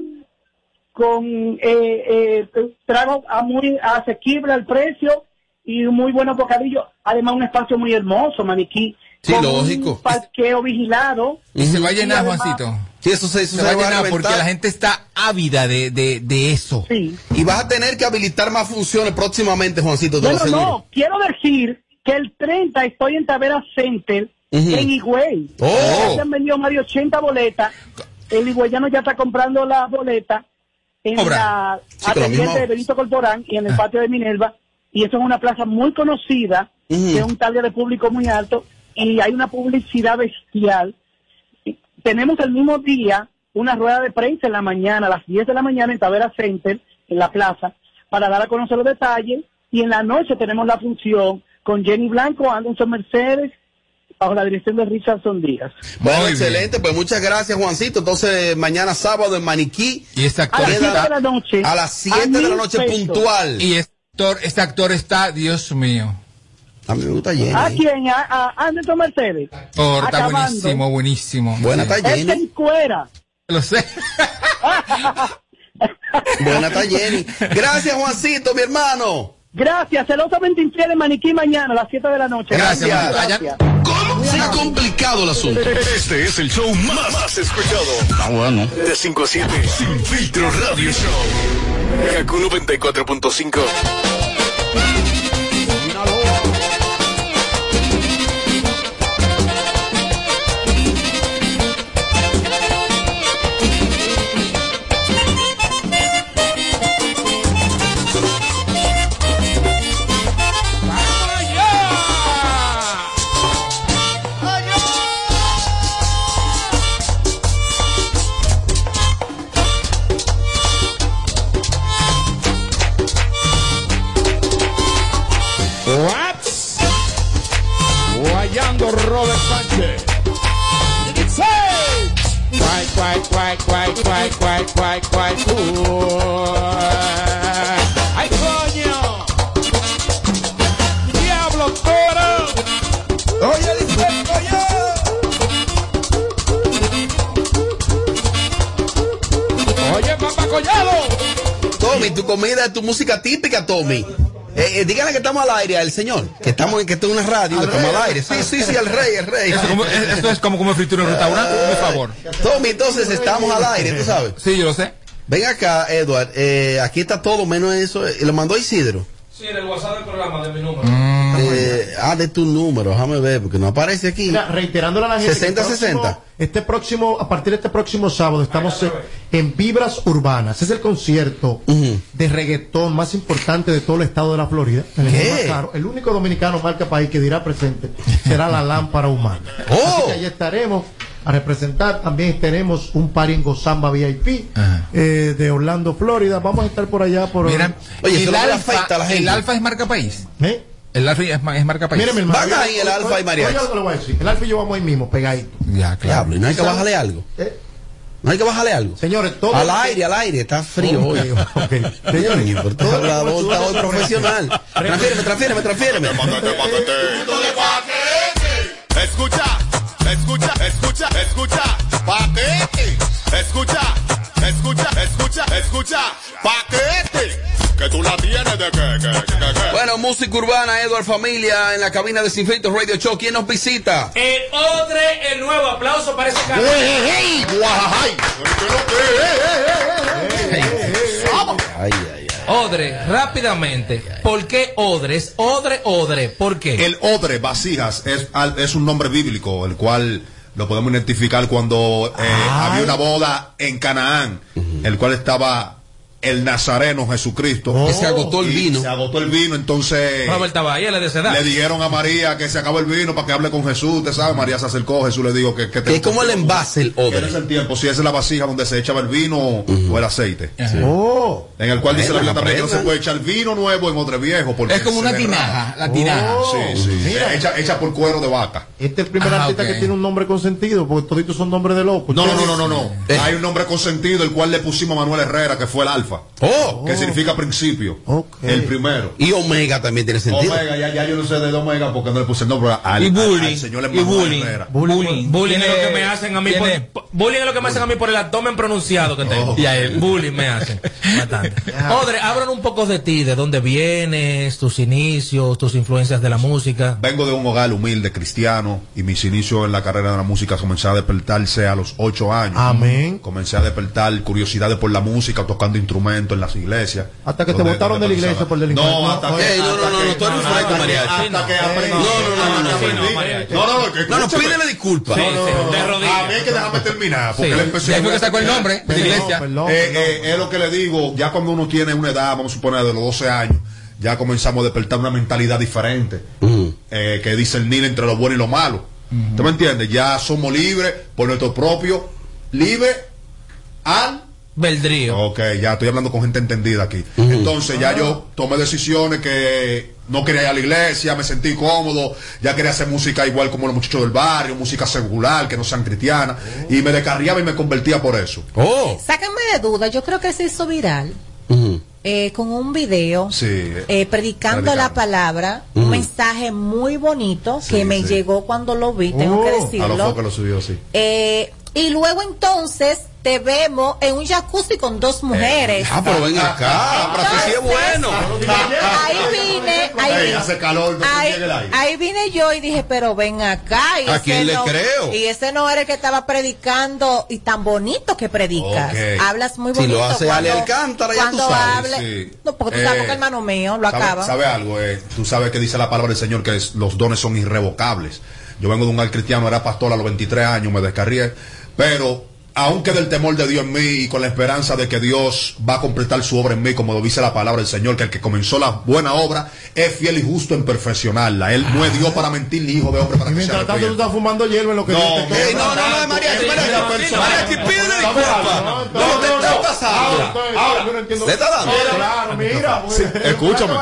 con eh, eh, trago a muy asequible al precio y un muy buenos bocadillos. Además, un espacio muy hermoso, Maniquí. Sí, con lógico. Un parqueo vigilado. Y se va a llenar, además- Juancito. Sí, eso se, eso Se se va a llenar porque la gente está ávida de, de, de eso. Y vas a tener que habilitar más funciones próximamente, Juancito, te Bueno, no, quiero decir que el 30 estoy en Tavera Center, en Higüey. Oh. Ya Se han vendido más de 80 boletas. El higüeyano ya está comprando las boletas en Obra. la Sí, la atendiente de Benito Corporán y en el patio de Minerva. Y eso es una plaza muy conocida, Ujú. de un target de público muy alto, y hay una publicidad bestial. Tenemos el mismo día una rueda de prensa en la mañana, a las 10 de la mañana en Tavera Center, en la plaza, para dar a conocer los detalles. Y en la noche tenemos la función con Jenny Blanco, Anderson Mercedes, bajo la dirección de Richardson Díaz. Bueno, excelente, pues muchas gracias, Juancito. Entonces, mañana sábado en Maniquí. Y este actor A las está- 7 de la noche. A las 7 de la noche puntual. Y este actor, este actor está, Dios mío. A mí me gusta Jenny. ¿A quién? ¿A, a Anderson Mercedes? Actor, está Acabando. buenísimo, buenísimo. Buena Sí. está Él se encuera. Lo sé. Buena está Jenny. Gracias, Juancito, mi hermano. Gracias, celosamente infiel en Maniquí mañana a las 7 de la noche. Gracias. Gracias. ¿Cómo? Se ha complicado el asunto. Este es el show más, más escuchado. Ah, bueno. De 5 a 7, Sin Filtro Radio Show. Kaku 94.5. cuay, cuay, cuay, cuay, cuay, cuay. ¡Ay, coño! ¡Diablo, toro! ¡Oye, dice, Oye, papá Collado. Tommy, tu comida es tu música típica, Tommy. Eh, eh, dígale que estamos al aire al señor, que estamos en, que esto es una radio, que estamos al aire. Sí, sí, sí, al rey, el rey. Eso, como- eso es como comer fritura en un restaurante, por favor. Tommy, entonces estamos al aire, tú sabes. Sí, yo lo sé. Ven acá, Edward, eh, aquí está todo menos eso. eh, lo mandó Isidro. Sí, en el WhatsApp del programa de mi número. Eh, ah, de tu número, déjame ver, porque no aparece aquí. Mira, reiterándole a la gente. 60, que el próximo- 60. Este próximo, a partir de este próximo sábado, estamos en, en Vibras Urbanas. Es el concierto de reggaetón más importante de todo el estado de la Florida. El, ¿Qué? más caro. El único dominicano marca país que dirá presente será la lámpara humana. Oh. Así que allí estaremos a representar. También tenemos un party en Gozamba VIP eh, de Orlando, Florida. Vamos a estar por allá por. Mira, Oye, el, eso no le alfa, afecta a la gente. el alfa es marca país. ¿Eh? El alfa es, es marca país. Hermano. Van ahí el Alfa y Mariachi. Oiga lo que le voy a decir. El Alfa y yo vamos ahí mismo, pegadito. Ya, claro. Y no hay que bajarle algo. Eh, No hay que bajarle algo. Señores, todo. Al aire, al aire, está frío Ok, hoy. ok. Señores, por todo la voz está hoy profesional. Transfiéreme, transfiéreme, transfiéreme. Escucha, escucha, escucha, escucha, paquete. Escucha, escucha, escucha, escucha, paquete. Que tú la tienes de que, que, que, que. Bueno, música urbana, Edward Familia, en la cabina de Sin Filtros Radio Show. ¿Quién nos visita? El Odre, el nuevo aplauso para ese canal. Ay, ay, ay. Odre, rápidamente. ¿Por qué Odre? Es Odre, Odre. ¿Por qué? El odre, vasijas, es, es un nombre bíblico, el cual lo podemos identificar cuando eh, había una boda en Canaán, el cual estaba el Nazareno Jesucristo. Que se agotó el vino. Se agotó el vino, entonces. Robert es de. Le dijeron a María que se acabó el vino para que hable con Jesús. Usted sabe, María se acercó. Jesús le dijo que. Que, es como el envase, el odre. En ese tiempo, si esa es la vasija donde se echaba el vino o el aceite. Oh. En el cual dice la Biblia también que no se puede echar vino nuevo en odre viejo. Porque Es como una tinaja, la tinaja. Oh, Sí, sí. mira. Hecha, hecha por cuero de vaca. Este es el primer Ah, artista que tiene un nombre consentido, porque toditos son nombres de locos. No, no, no, no, no, no. Eh. Hay un nombre consentido, el cual le pusimos a Manuel Herrera, que fue el Alfa. Oh. Que significa principio. El primero. Y Omega también tiene sentido. Omega, ya, ya yo no sé de Omega porque no le puse el nombre al, Y bullying. al señor Y bullying. Bullying. Bullying es lo que me hacen a mí por, bullying es lo que me hacen a mí por el abdomen pronunciado que tengo. Y a él. Bullying me hacen. Bastante. Odre, háblanos un poco de ti, de dónde vienes, tus inicios, tus influencias de la música. Vengo de un hogar humilde cristiano y mis inicios en la carrera de la música comencé a despertarse a los ocho años. Amén. Comencé a despertar curiosidades por la música, tocando instrumentos en las iglesias. Hasta que te botaron de la iglesia por delincuente. No, hasta que. No, no, no, tú eres un que- mariachi. Hasta que aprendí. No, no, no, no, no, no, pídele disculpas. Sí, No, no, sí, no, de no. rodillas. A mí que dejarme terminar, porque él empezó ahí fue que a sacó el nombre de la iglesia. Eh, eh, es lo que le digo, ya cuando uno tiene una edad, vamos a suponer de los 12 años, ya comenzamos a despertar una mentalidad diferente, eh, que discernir entre lo bueno y lo malo. ¿Tú me entiendes? Ya somos libres por nuestro propio, libre al... Beldrío. Ok, ya estoy hablando con gente entendida aquí. Entonces ya yo tomé decisiones que no quería ir a la iglesia, me sentí cómodo, ya quería hacer música igual como los muchachos del barrio, música secular, que no sean cristianas, y me descarriaba y me convertía por eso. Oh. Sáquenme de duda, yo creo que se hizo viral eh, con un video Sí. eh, predicando Predicando. la palabra, un mensaje muy bonito que me sí. llegó cuando lo vi, tengo que A lo decirlo. foco lo subió, sí. Eh, y luego entonces te vemos en un jacuzzi con dos mujeres. Ah, pero ven acá, sí es bueno. Ahí vine, ahí hace calor, no Ahí, llegue el aire. ahí vine yo y dije, pero ven acá. Y ¿A ese quién le no- creo? Y ese no era el que estaba predicando y tan bonito que predicas. Hablas muy Si bonito. lo hace Ale Alcántara, ya tú cuando sabes, hable- sí. No, porque tú sabes Eh, que hermano mío lo ¿Sabe, acaba. sabe algo? eh? Tú sabes que dice la palabra del Señor que es- los dones son irrevocables. Yo vengo de un al cristiano, era pastor a los 23 años, me descarrié, pero aunque del temor de Dios en mí y con la esperanza de que Dios va a completar su obra en mí, como lo dice la palabra del Señor, que el que comenzó la buena obra es fiel y justo en perfeccionarla. Él no es Dios para mentir ni hijo de hombre para Y que se mientras tanto tú estás fumando hierba en lo que No, Dios te no, no, no, mariachi, mariachi. Mira, Mariachi, pídele disculpas. No, te está pasando. Ahora, yo no entiendo. ¿Le está dando? Claro, mira. escúchame.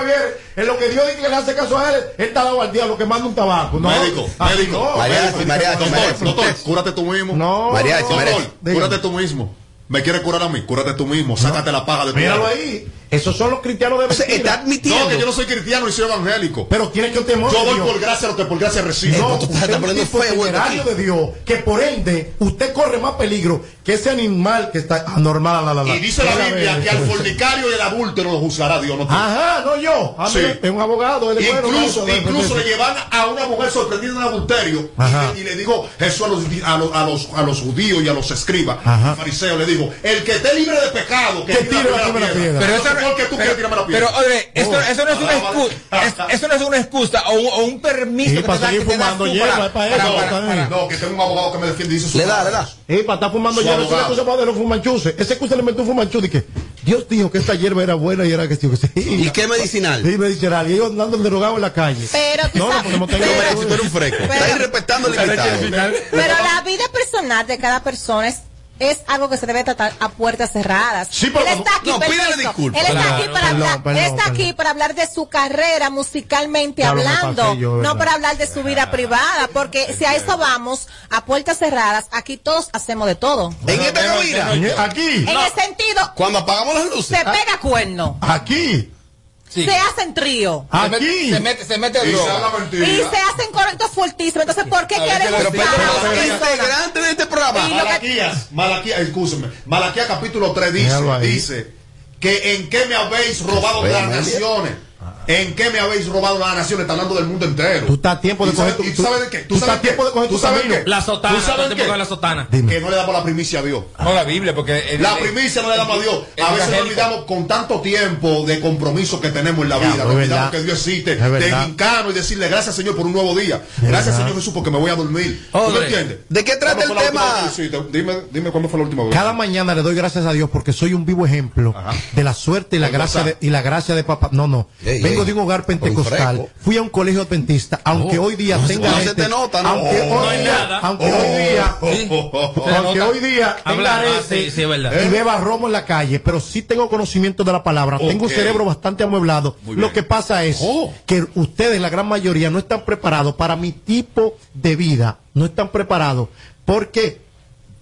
En lo que Dios dice que le hace caso a él, él está dado al diablo que manda un tabaco. No, Médico, así médico. no. Mariachi, mariachi, Doctor, mariachi. doctor, cúrate tú mismo. No. Mariachi, Doctor, cúrate tú mismo. ¿Me quieres curar a mí? Cúrate tú mismo. Sácate la paja de tu Míralo ahí. Esos son los cristianos de O sea, mentira. está admitiendo. No, que yo no soy cristiano y soy evangélico. Pero tiene que temor Yo doy por gracia lo que por gracia recibo. No, tú estás es un poniendo aquí. de Dios, que por ende usted corre más peligro que ese animal que está anormal. La, la, la. Y dice la Biblia que al fornicario y al adúltero lo juzgará Dios. No. Ajá, no yo. A mí Sí. Es un abogado. él es bueno, Incluso, bueno, incluso le llevan a una mujer sorprendida en adulterio Ajá. y, y le dijo Jesús a los, a los, a los, a los judíos y a los escribas, Ajá. fariseos, le dijo, el que esté libre de pecado, que Que tire la primera piedra. Pero No no- qué tú quieres tirarme la Pero, piedra. Odre, esto, eso no es una Ah, excusa. vale. es- eso no es una excusa o un, o un permiso que para que das fumando hierba, para- es para para- eso, No, que tengo un abogado que me defiende y dice sus Le da, le da. Eh, para estar fumando Su hierba, esa es abogado. cosa para de los fumanchuces. Ese que usted le metió un fumanchú y que Dios dijo que esta hierba era buena y era que sí. que sí. ¿Y qué medicinal? Sí, medicinal. Y ellos andando drogado en la calle. Pero tú No, no, sabes- porque no tengo pero- un fresco. Pero- Estás irrespetando el invitado. Pero la vida personal de cada persona es, es algo que se debe tratar a puertas cerradas. Sí, pero él está aquí, no, pídele disculpas. Él está aquí para perdón, hablar, perdón, él está aquí para hablar de su carrera musicalmente hablando, yo, no para hablar de su vida privada, porque si a eso vamos, a puertas cerradas, aquí todos hacemos de todo. En esta cabina, Aquí. En el sentido, cuando apagamos las luces. se pega cuerno, Aquí. Sí. se hacen trío. Se mete- Aquí. Se mete, se mete Y se droga. habla mentira. Y se hacen correctos fuertísimos. Entonces, ¿por qué quieren usar a? Integrante de este programa. Malaquías, Malaquías, escúcheme. Malaquías capítulo 3 dice, dice que en qué me habéis robado de las naciones. ¿En qué me habéis robado la nación? Está hablando del mundo entero. Tú estás a tiempo de coger tu, tú sabes de qué? ¿Tú, estás tiempo de coger tu camino? La sotana. ¿Tú sabes qué? De la sotana. Que no le damos la primicia a Dios. No la Biblia, porque. La primicia no le damos a Dios. A veces nos olvidamos con tanto tiempo de compromiso que tenemos en la vida. Nos olvidamos que Dios existe. De hincano y decirle gracias, Señor, por un nuevo día. Gracias, Señor Jesús, porque me voy a dormir. ¿Tú me entiendes? ¿De qué trata el tema? Dime, dime cuándo fue la última vez. Cada mañana le doy gracias a Dios porque soy un vivo ejemplo de la suerte y la gracia de papá. No, no vengo de un hogar pentecostal, fui a un colegio adventista, aunque hoy día tenga no se te nota, ¿no? aunque hoy día, aunque hoy oh. día, aunque hoy día tenga y beba romo en la calle, pero sí tengo conocimiento de la palabra, tengo un cerebro bastante amueblado. Lo que pasa es oh. que ustedes, la gran mayoría, no están preparados para mi tipo de vida, no están preparados. ¿Por qué?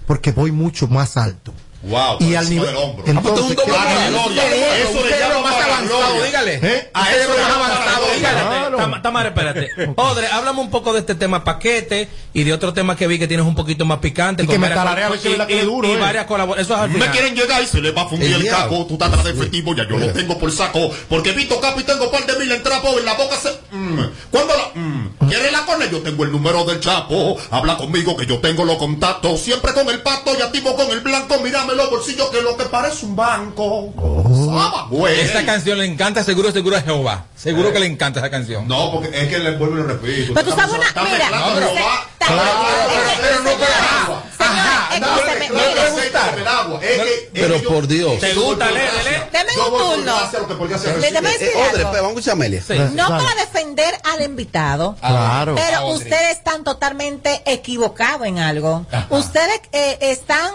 Porque voy mucho más alto. Wow, y al nivel entonces, ah, no, eso, eso le llama más avanzado, dígale. ¿Eh? A eso más avanzado, dígale. Tamara, espérate. Odre, háblame un poco de este tema paquete y de otro tema que vi que tienes un poquito más picante. Y que me a ver si la que duro. Y eh. varias colaboraciones. Me quieren llegar y se les va a fundir el, el caco. Tú estás atrás de efectivo, ya yo lo tengo por saco. Porque Vito Capo y tengo par de mil en trapo. En la boca se. Mm. Cuando la. Mm. ¿Quieres la corne? Yo tengo el número del chapo. Habla conmigo que yo tengo los contactos. Siempre con el pato y activo con el blanco. Mírame los bolsillos que lo que parece un banco. Oh. Esa canción le encanta, seguro, seguro a Jehová. Seguro eh. que le encanta esa canción. No, porque es que le vuelvo y lo repito. Pero tú sabes una. Mira, no, pero, pero, no agua. pero por Dios. ¿Te gusta, Deme un turno. Eh, eh, pues, vamos a escuchar Amelia. No para defender al invitado. Ah, claro. Pero ustedes están totalmente equivocados en algo. Ustedes eh, están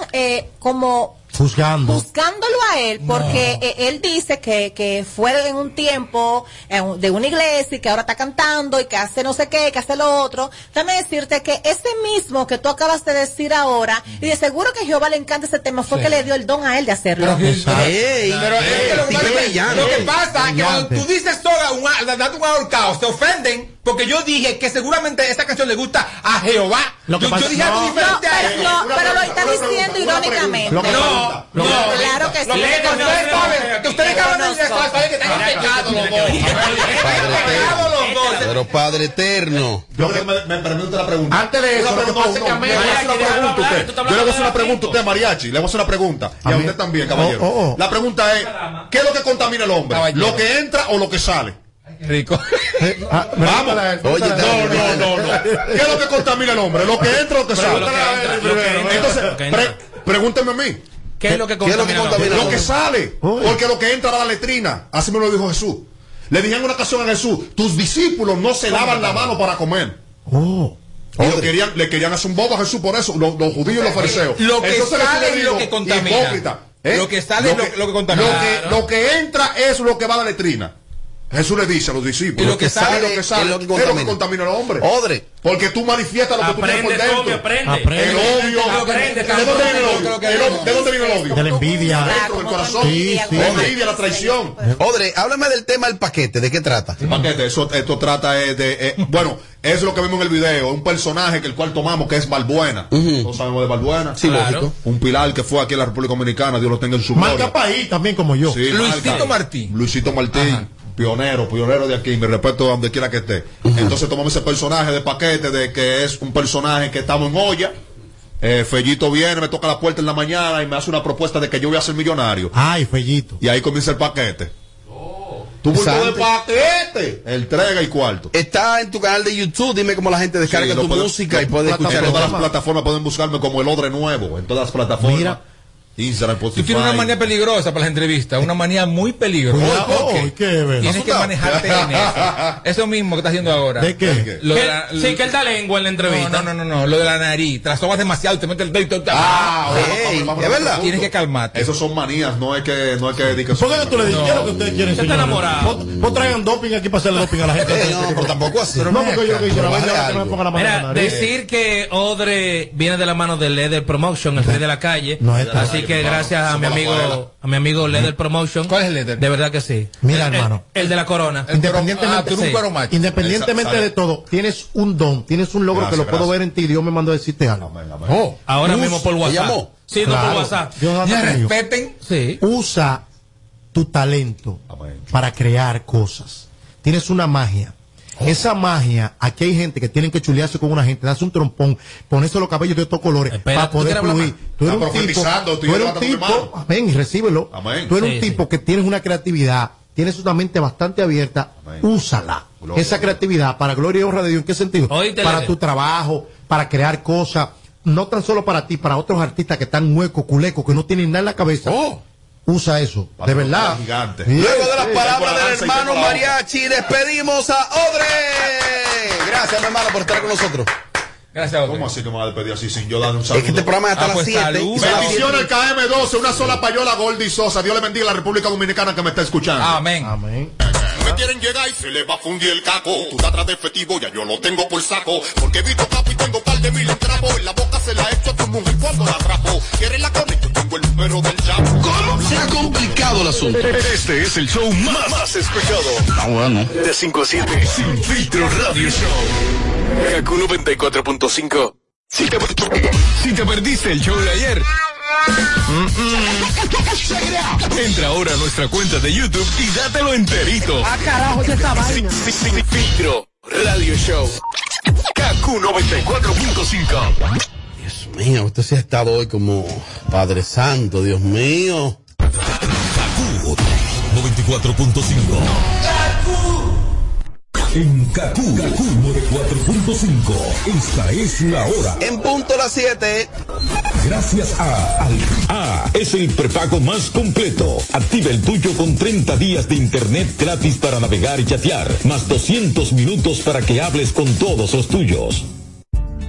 como Juzgando. Juzgándolo a él, porque no. él dice que, que, fue en un tiempo eh, de una iglesia y que ahora está cantando y que hace no sé qué, que hace lo otro. Déjame decirte que ese mismo que tú acabas de decir ahora, mm. y de seguro que Jehová le encanta ese tema, fue sí. que le dio el don a él de hacerlo. Pero, hey, pero hey, es que lo, hey, lo, que pasa es que cuando tú dices todo, date un ahorcado, se ofenden. Porque yo dije que seguramente esta canción le gusta a Jehová. Lo que yo, dije no, algo diferente no, a él. No, pero lo está diciendo irónicamente. No, no, claro que sí. ustedes saben, que ustedes acaban de decir saben que están en pecado los dos. Pero Padre Eterno. Yo que me permito la pregunta. Antes de eso, yo le voy a hacer una pregunta a usted, Mariachi. Le voy a hacer una pregunta. Y a usted también, caballero. La pregunta es, ¿qué es lo que contamina el hombre? ¿Lo que entra o lo que sale? Rico. Ah, Vamos. Oye, no, no, no, no. ¿Qué es lo que contamina el hombre? Lo que entra, lo que sale. Entonces, pre pregúnteme a mí. ¿Qué es lo que contamina? Lo, que sale. Porque lo que entra a la letrina. Así me lo dijo Jesús. Le dijeron una ocasión a Jesús, tus discípulos no se lavan la mano para comer. Oh. Y le querían hacer un bobo a Jesús por eso, los, judíos y los fariseos. Lo que sale lo que contamina. Lo que sale lo lo, que contamina. Lo que entra es lo que va a la letrina. Jesús le dice a los discípulos lo que, que sale, lo que sale es lo que contamina, es lo que al hombre. Odre. Porque tú manifiestas lo que aprende, tú tienes por dentro. Aprende. El odio. Aprende, ¿De dónde viene el odio? ¿De dónde viene el odio? De la envidia. Dentro del corazón. Sí. La envidia, la traición. Odre, háblame del tema del paquete. ¿De qué trata? El paquete, eso, esto trata eh, de... Eh, bueno, es lo que vimos en el video. Un personaje que el cual tomamos que es Balbuena. Uh. Todos sabemos de Balbuena. Sí, claro. Un pilar que fue aquí en la República Dominicana. Dios lo tenga en su gloria. Marca país también como yo. Sí, Luisito Martín. Luisito Martín pionero, pionero de aquí, mi respeto a donde quiera que esté. Entonces tomamos ese personaje de paquete, de que es un personaje que estamos en olla. Eh, Fellito viene, me toca la puerta en la mañana y me hace una propuesta de que yo voy a ser millonario. Ay, Fellito. Y ahí comienza el paquete. Oh, tu bulto de paquete. El trega y cuarto. Está en tu canal de YouTube. Dime cómo la gente descarga tu música y puede escuchar. En todas las plataformas pueden buscarme como El Odre Nuevo. En todas las plataformas. Mira Instagram, Spotify. Tú tienes una manía peligrosa para las entrevistas, una manía muy peligrosa. Oh, Tienes que manejarte en eso. Eso mismo que estás haciendo ahora. ¿De qué? Lo la. Sí, que él da lengua en la entrevista. No, no, no, no, no. lo de la nariz. Te la sobas demasiado, te metes el dedo Ah, ah hey, bueno, es verdad. Tienes que calmarte. Esas son manías, no es que no es que dediques. ¿Por qué tú le dices? ¿Qué es lo que ustedes quieren? Usted está enamorado. Vos traigan doping aquí para hacer doping a la gente. no, pero tampoco así. no, porque yo que quiero que me ponga la Mira, decir que Odre viene de la mano de Leather Promotion, el rey de la calle. No es Así que gracias a mi amigo a mi amigo Leather Promotion. ¿Cuál es el Leather? De verdad que sí. Mira, hermano. El, de la corona. Independientemente, ah, sí. independientemente de todo, tienes un don, tienes un logro que lo puedo ver en ti. Dios me mandó a decirte algo. Oh, Ahora Us, mismo por WhatsApp. No por WhatsApp. Dios ya respeten. Usa tu talento para crear cosas. Tienes una magia esa magia, aquí hay gente que tienen que chulearse con una gente, darse un trompón, ponerse los cabellos de estos colores para ¿tú poder fluir. Tú eres un tipo, tú eres un amén, y recíbelo. Amén. Tú eres Sí, un sí. tipo que tienes una creatividad, tienes una mente bastante abierta, úsala. Gloria Esa creatividad para gloria y honra de Dios, ¿en qué sentido? Para tu trabajo, para crear cosas, no tan solo para ti, para otros artistas que están huecos, culecos, que no tienen nada en la cabeza. Usa eso, de verdad. Gigante. Luego de las Sí. palabras del hermano Mariachi, despedimos a Odre. Gracias, mi hermano, por estar con nosotros. Gracias, Odre. ¿Cómo así que me va a despedir así sin yo darle un saludo? Es que este programa es hasta Ah, las pues, 7. salud. Bendiciones el KM12, una sola payola Goldie Sosa. Dios le bendiga a la República Dominicana que me está escuchando. Amén. Amén. Me quieren llegar y se le va a fundir el caco. Tú estás atrás de efectivo, ya yo lo tengo por saco. Porque he visto capo y tengo par de mil en trapo. En la boca se la echo a tu mujer cuando la atrapo. ¿Quieres la tengo el número del chapo. ¿Cómo se ha complicado el asunto? Este es el show más, más escuchado. Ah, bueno. De 5 a 7. Sin filtro radio show. Kaku 94.5. Si te, si te perdiste el show de ayer. mm, Entra ahora a nuestra cuenta de YouTube y dátelo enterito. Ah, carajo, ¿qué esta vaina? Filtro radio show. Kaku 94.5. Dios mío, usted se ha estado hoy como Padre Santo, Dios mío. 94.5. En Kaku, Kaku 94.5. Esta es la hora. En punto las 7. Gracias a Al A es el prepago más completo. Activa el tuyo con 30 días de internet gratis para navegar y chatear, más 200 minutos para que hables con todos los tuyos.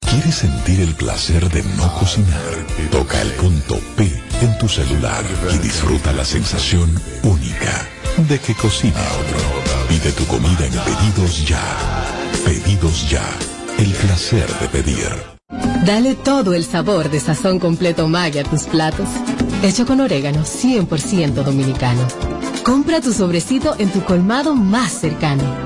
¿Quieres sentir el placer de no cocinar? Toca el punto P en tu celular y disfruta la sensación única de que cocina otro. Pide tu comida en Pedidos Ya. Pedidos Ya. El placer de pedir. Dale todo el sabor de sazón completo Maggi a tus platos. Hecho con orégano 100% dominicano. Compra tu sobrecito en tu colmado más cercano.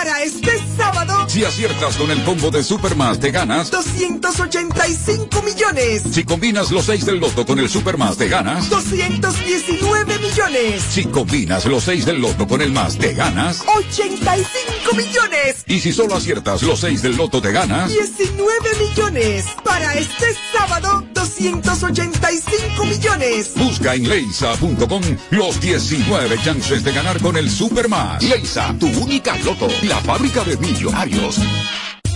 Para este sábado, Si aciertas con el combo de Supermas, te ganas. 285 millones. Si combinas los 6 del loto con el Supermas, te ganas. 219 millones. Si combinas los 6 del loto con el más, te ganas. 85 millones. Y si solo aciertas los 6 del loto, te ganas. 19 millones. Para este sábado, 285 millones. Busca en leisa.com los 19 chances de ganar con el Supermas. Leisa, tu única loto, la fábrica de millonarios.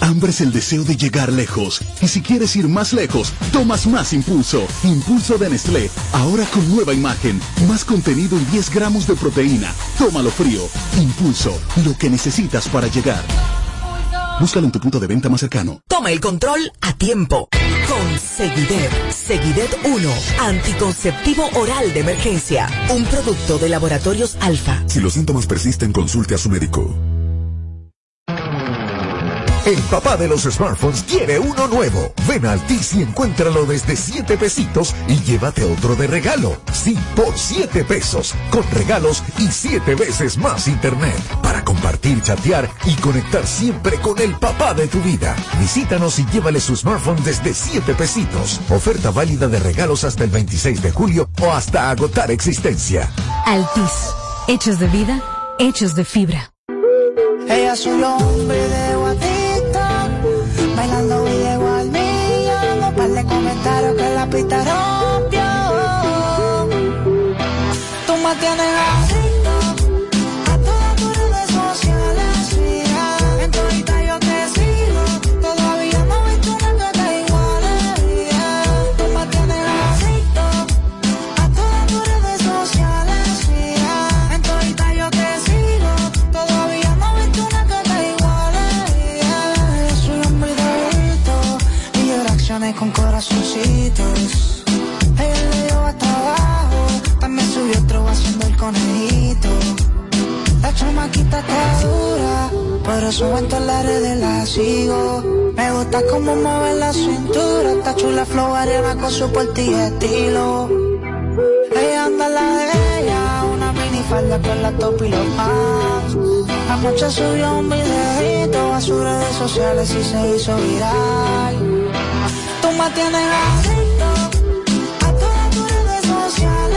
Hambre es el deseo de llegar lejos. Y si quieres ir más lejos, tomas más impulso. Impulso de Nestlé. Ahora con nueva imagen. Más contenido y 10 gramos de proteína. Tómalo frío. Impulso. Lo que necesitas para llegar. Búscalo en tu punto de venta más cercano. Toma el control a tiempo. Con Seguidet. Seguidet 1. Anticonceptivo oral de emergencia. Un producto de laboratorios alfa. Si los síntomas persisten, consulte a su médico. El papá de los smartphones quiere uno nuevo. Ven a Altis y encuéntralo desde 7 pesitos y llévate otro de regalo. Sí, por 7 pesos, con regalos y 7 veces más internet. Para compartir, chatear y conectar siempre con el papá de tu vida. Visítanos y llévale su smartphone desde 7 pesitos. Oferta válida de regalos hasta el 26 de julio o hasta agotar existencia. Altis, hechos de vida, hechos de fibra. De bailando y llegó al millón. Un par de comentarios que la pista rompió. Tú me tienes subo en todas las redes, la sigo. Me gusta cómo mueve la cintura, está chula, flow, arena con su porte y estilo. Ella anda la de ella, una minifalda con la top y los pants. Anoche subió un videito a sus redes sociales y se hizo viral. Tú me tienes adicto a todas tus redes sociales.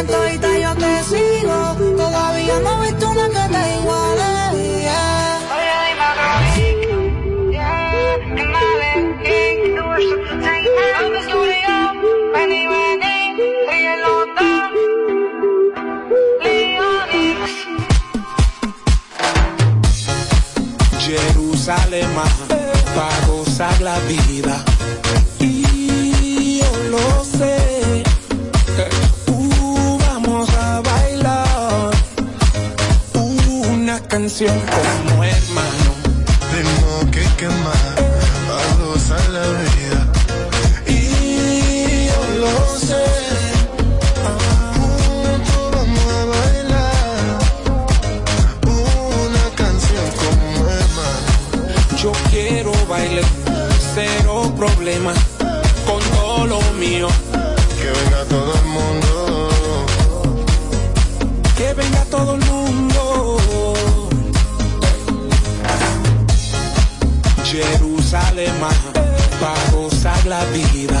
En todita yo te sigo, todavía no he visto una que te iguale. Jerusalema, para gozar la vida. canción. la vida.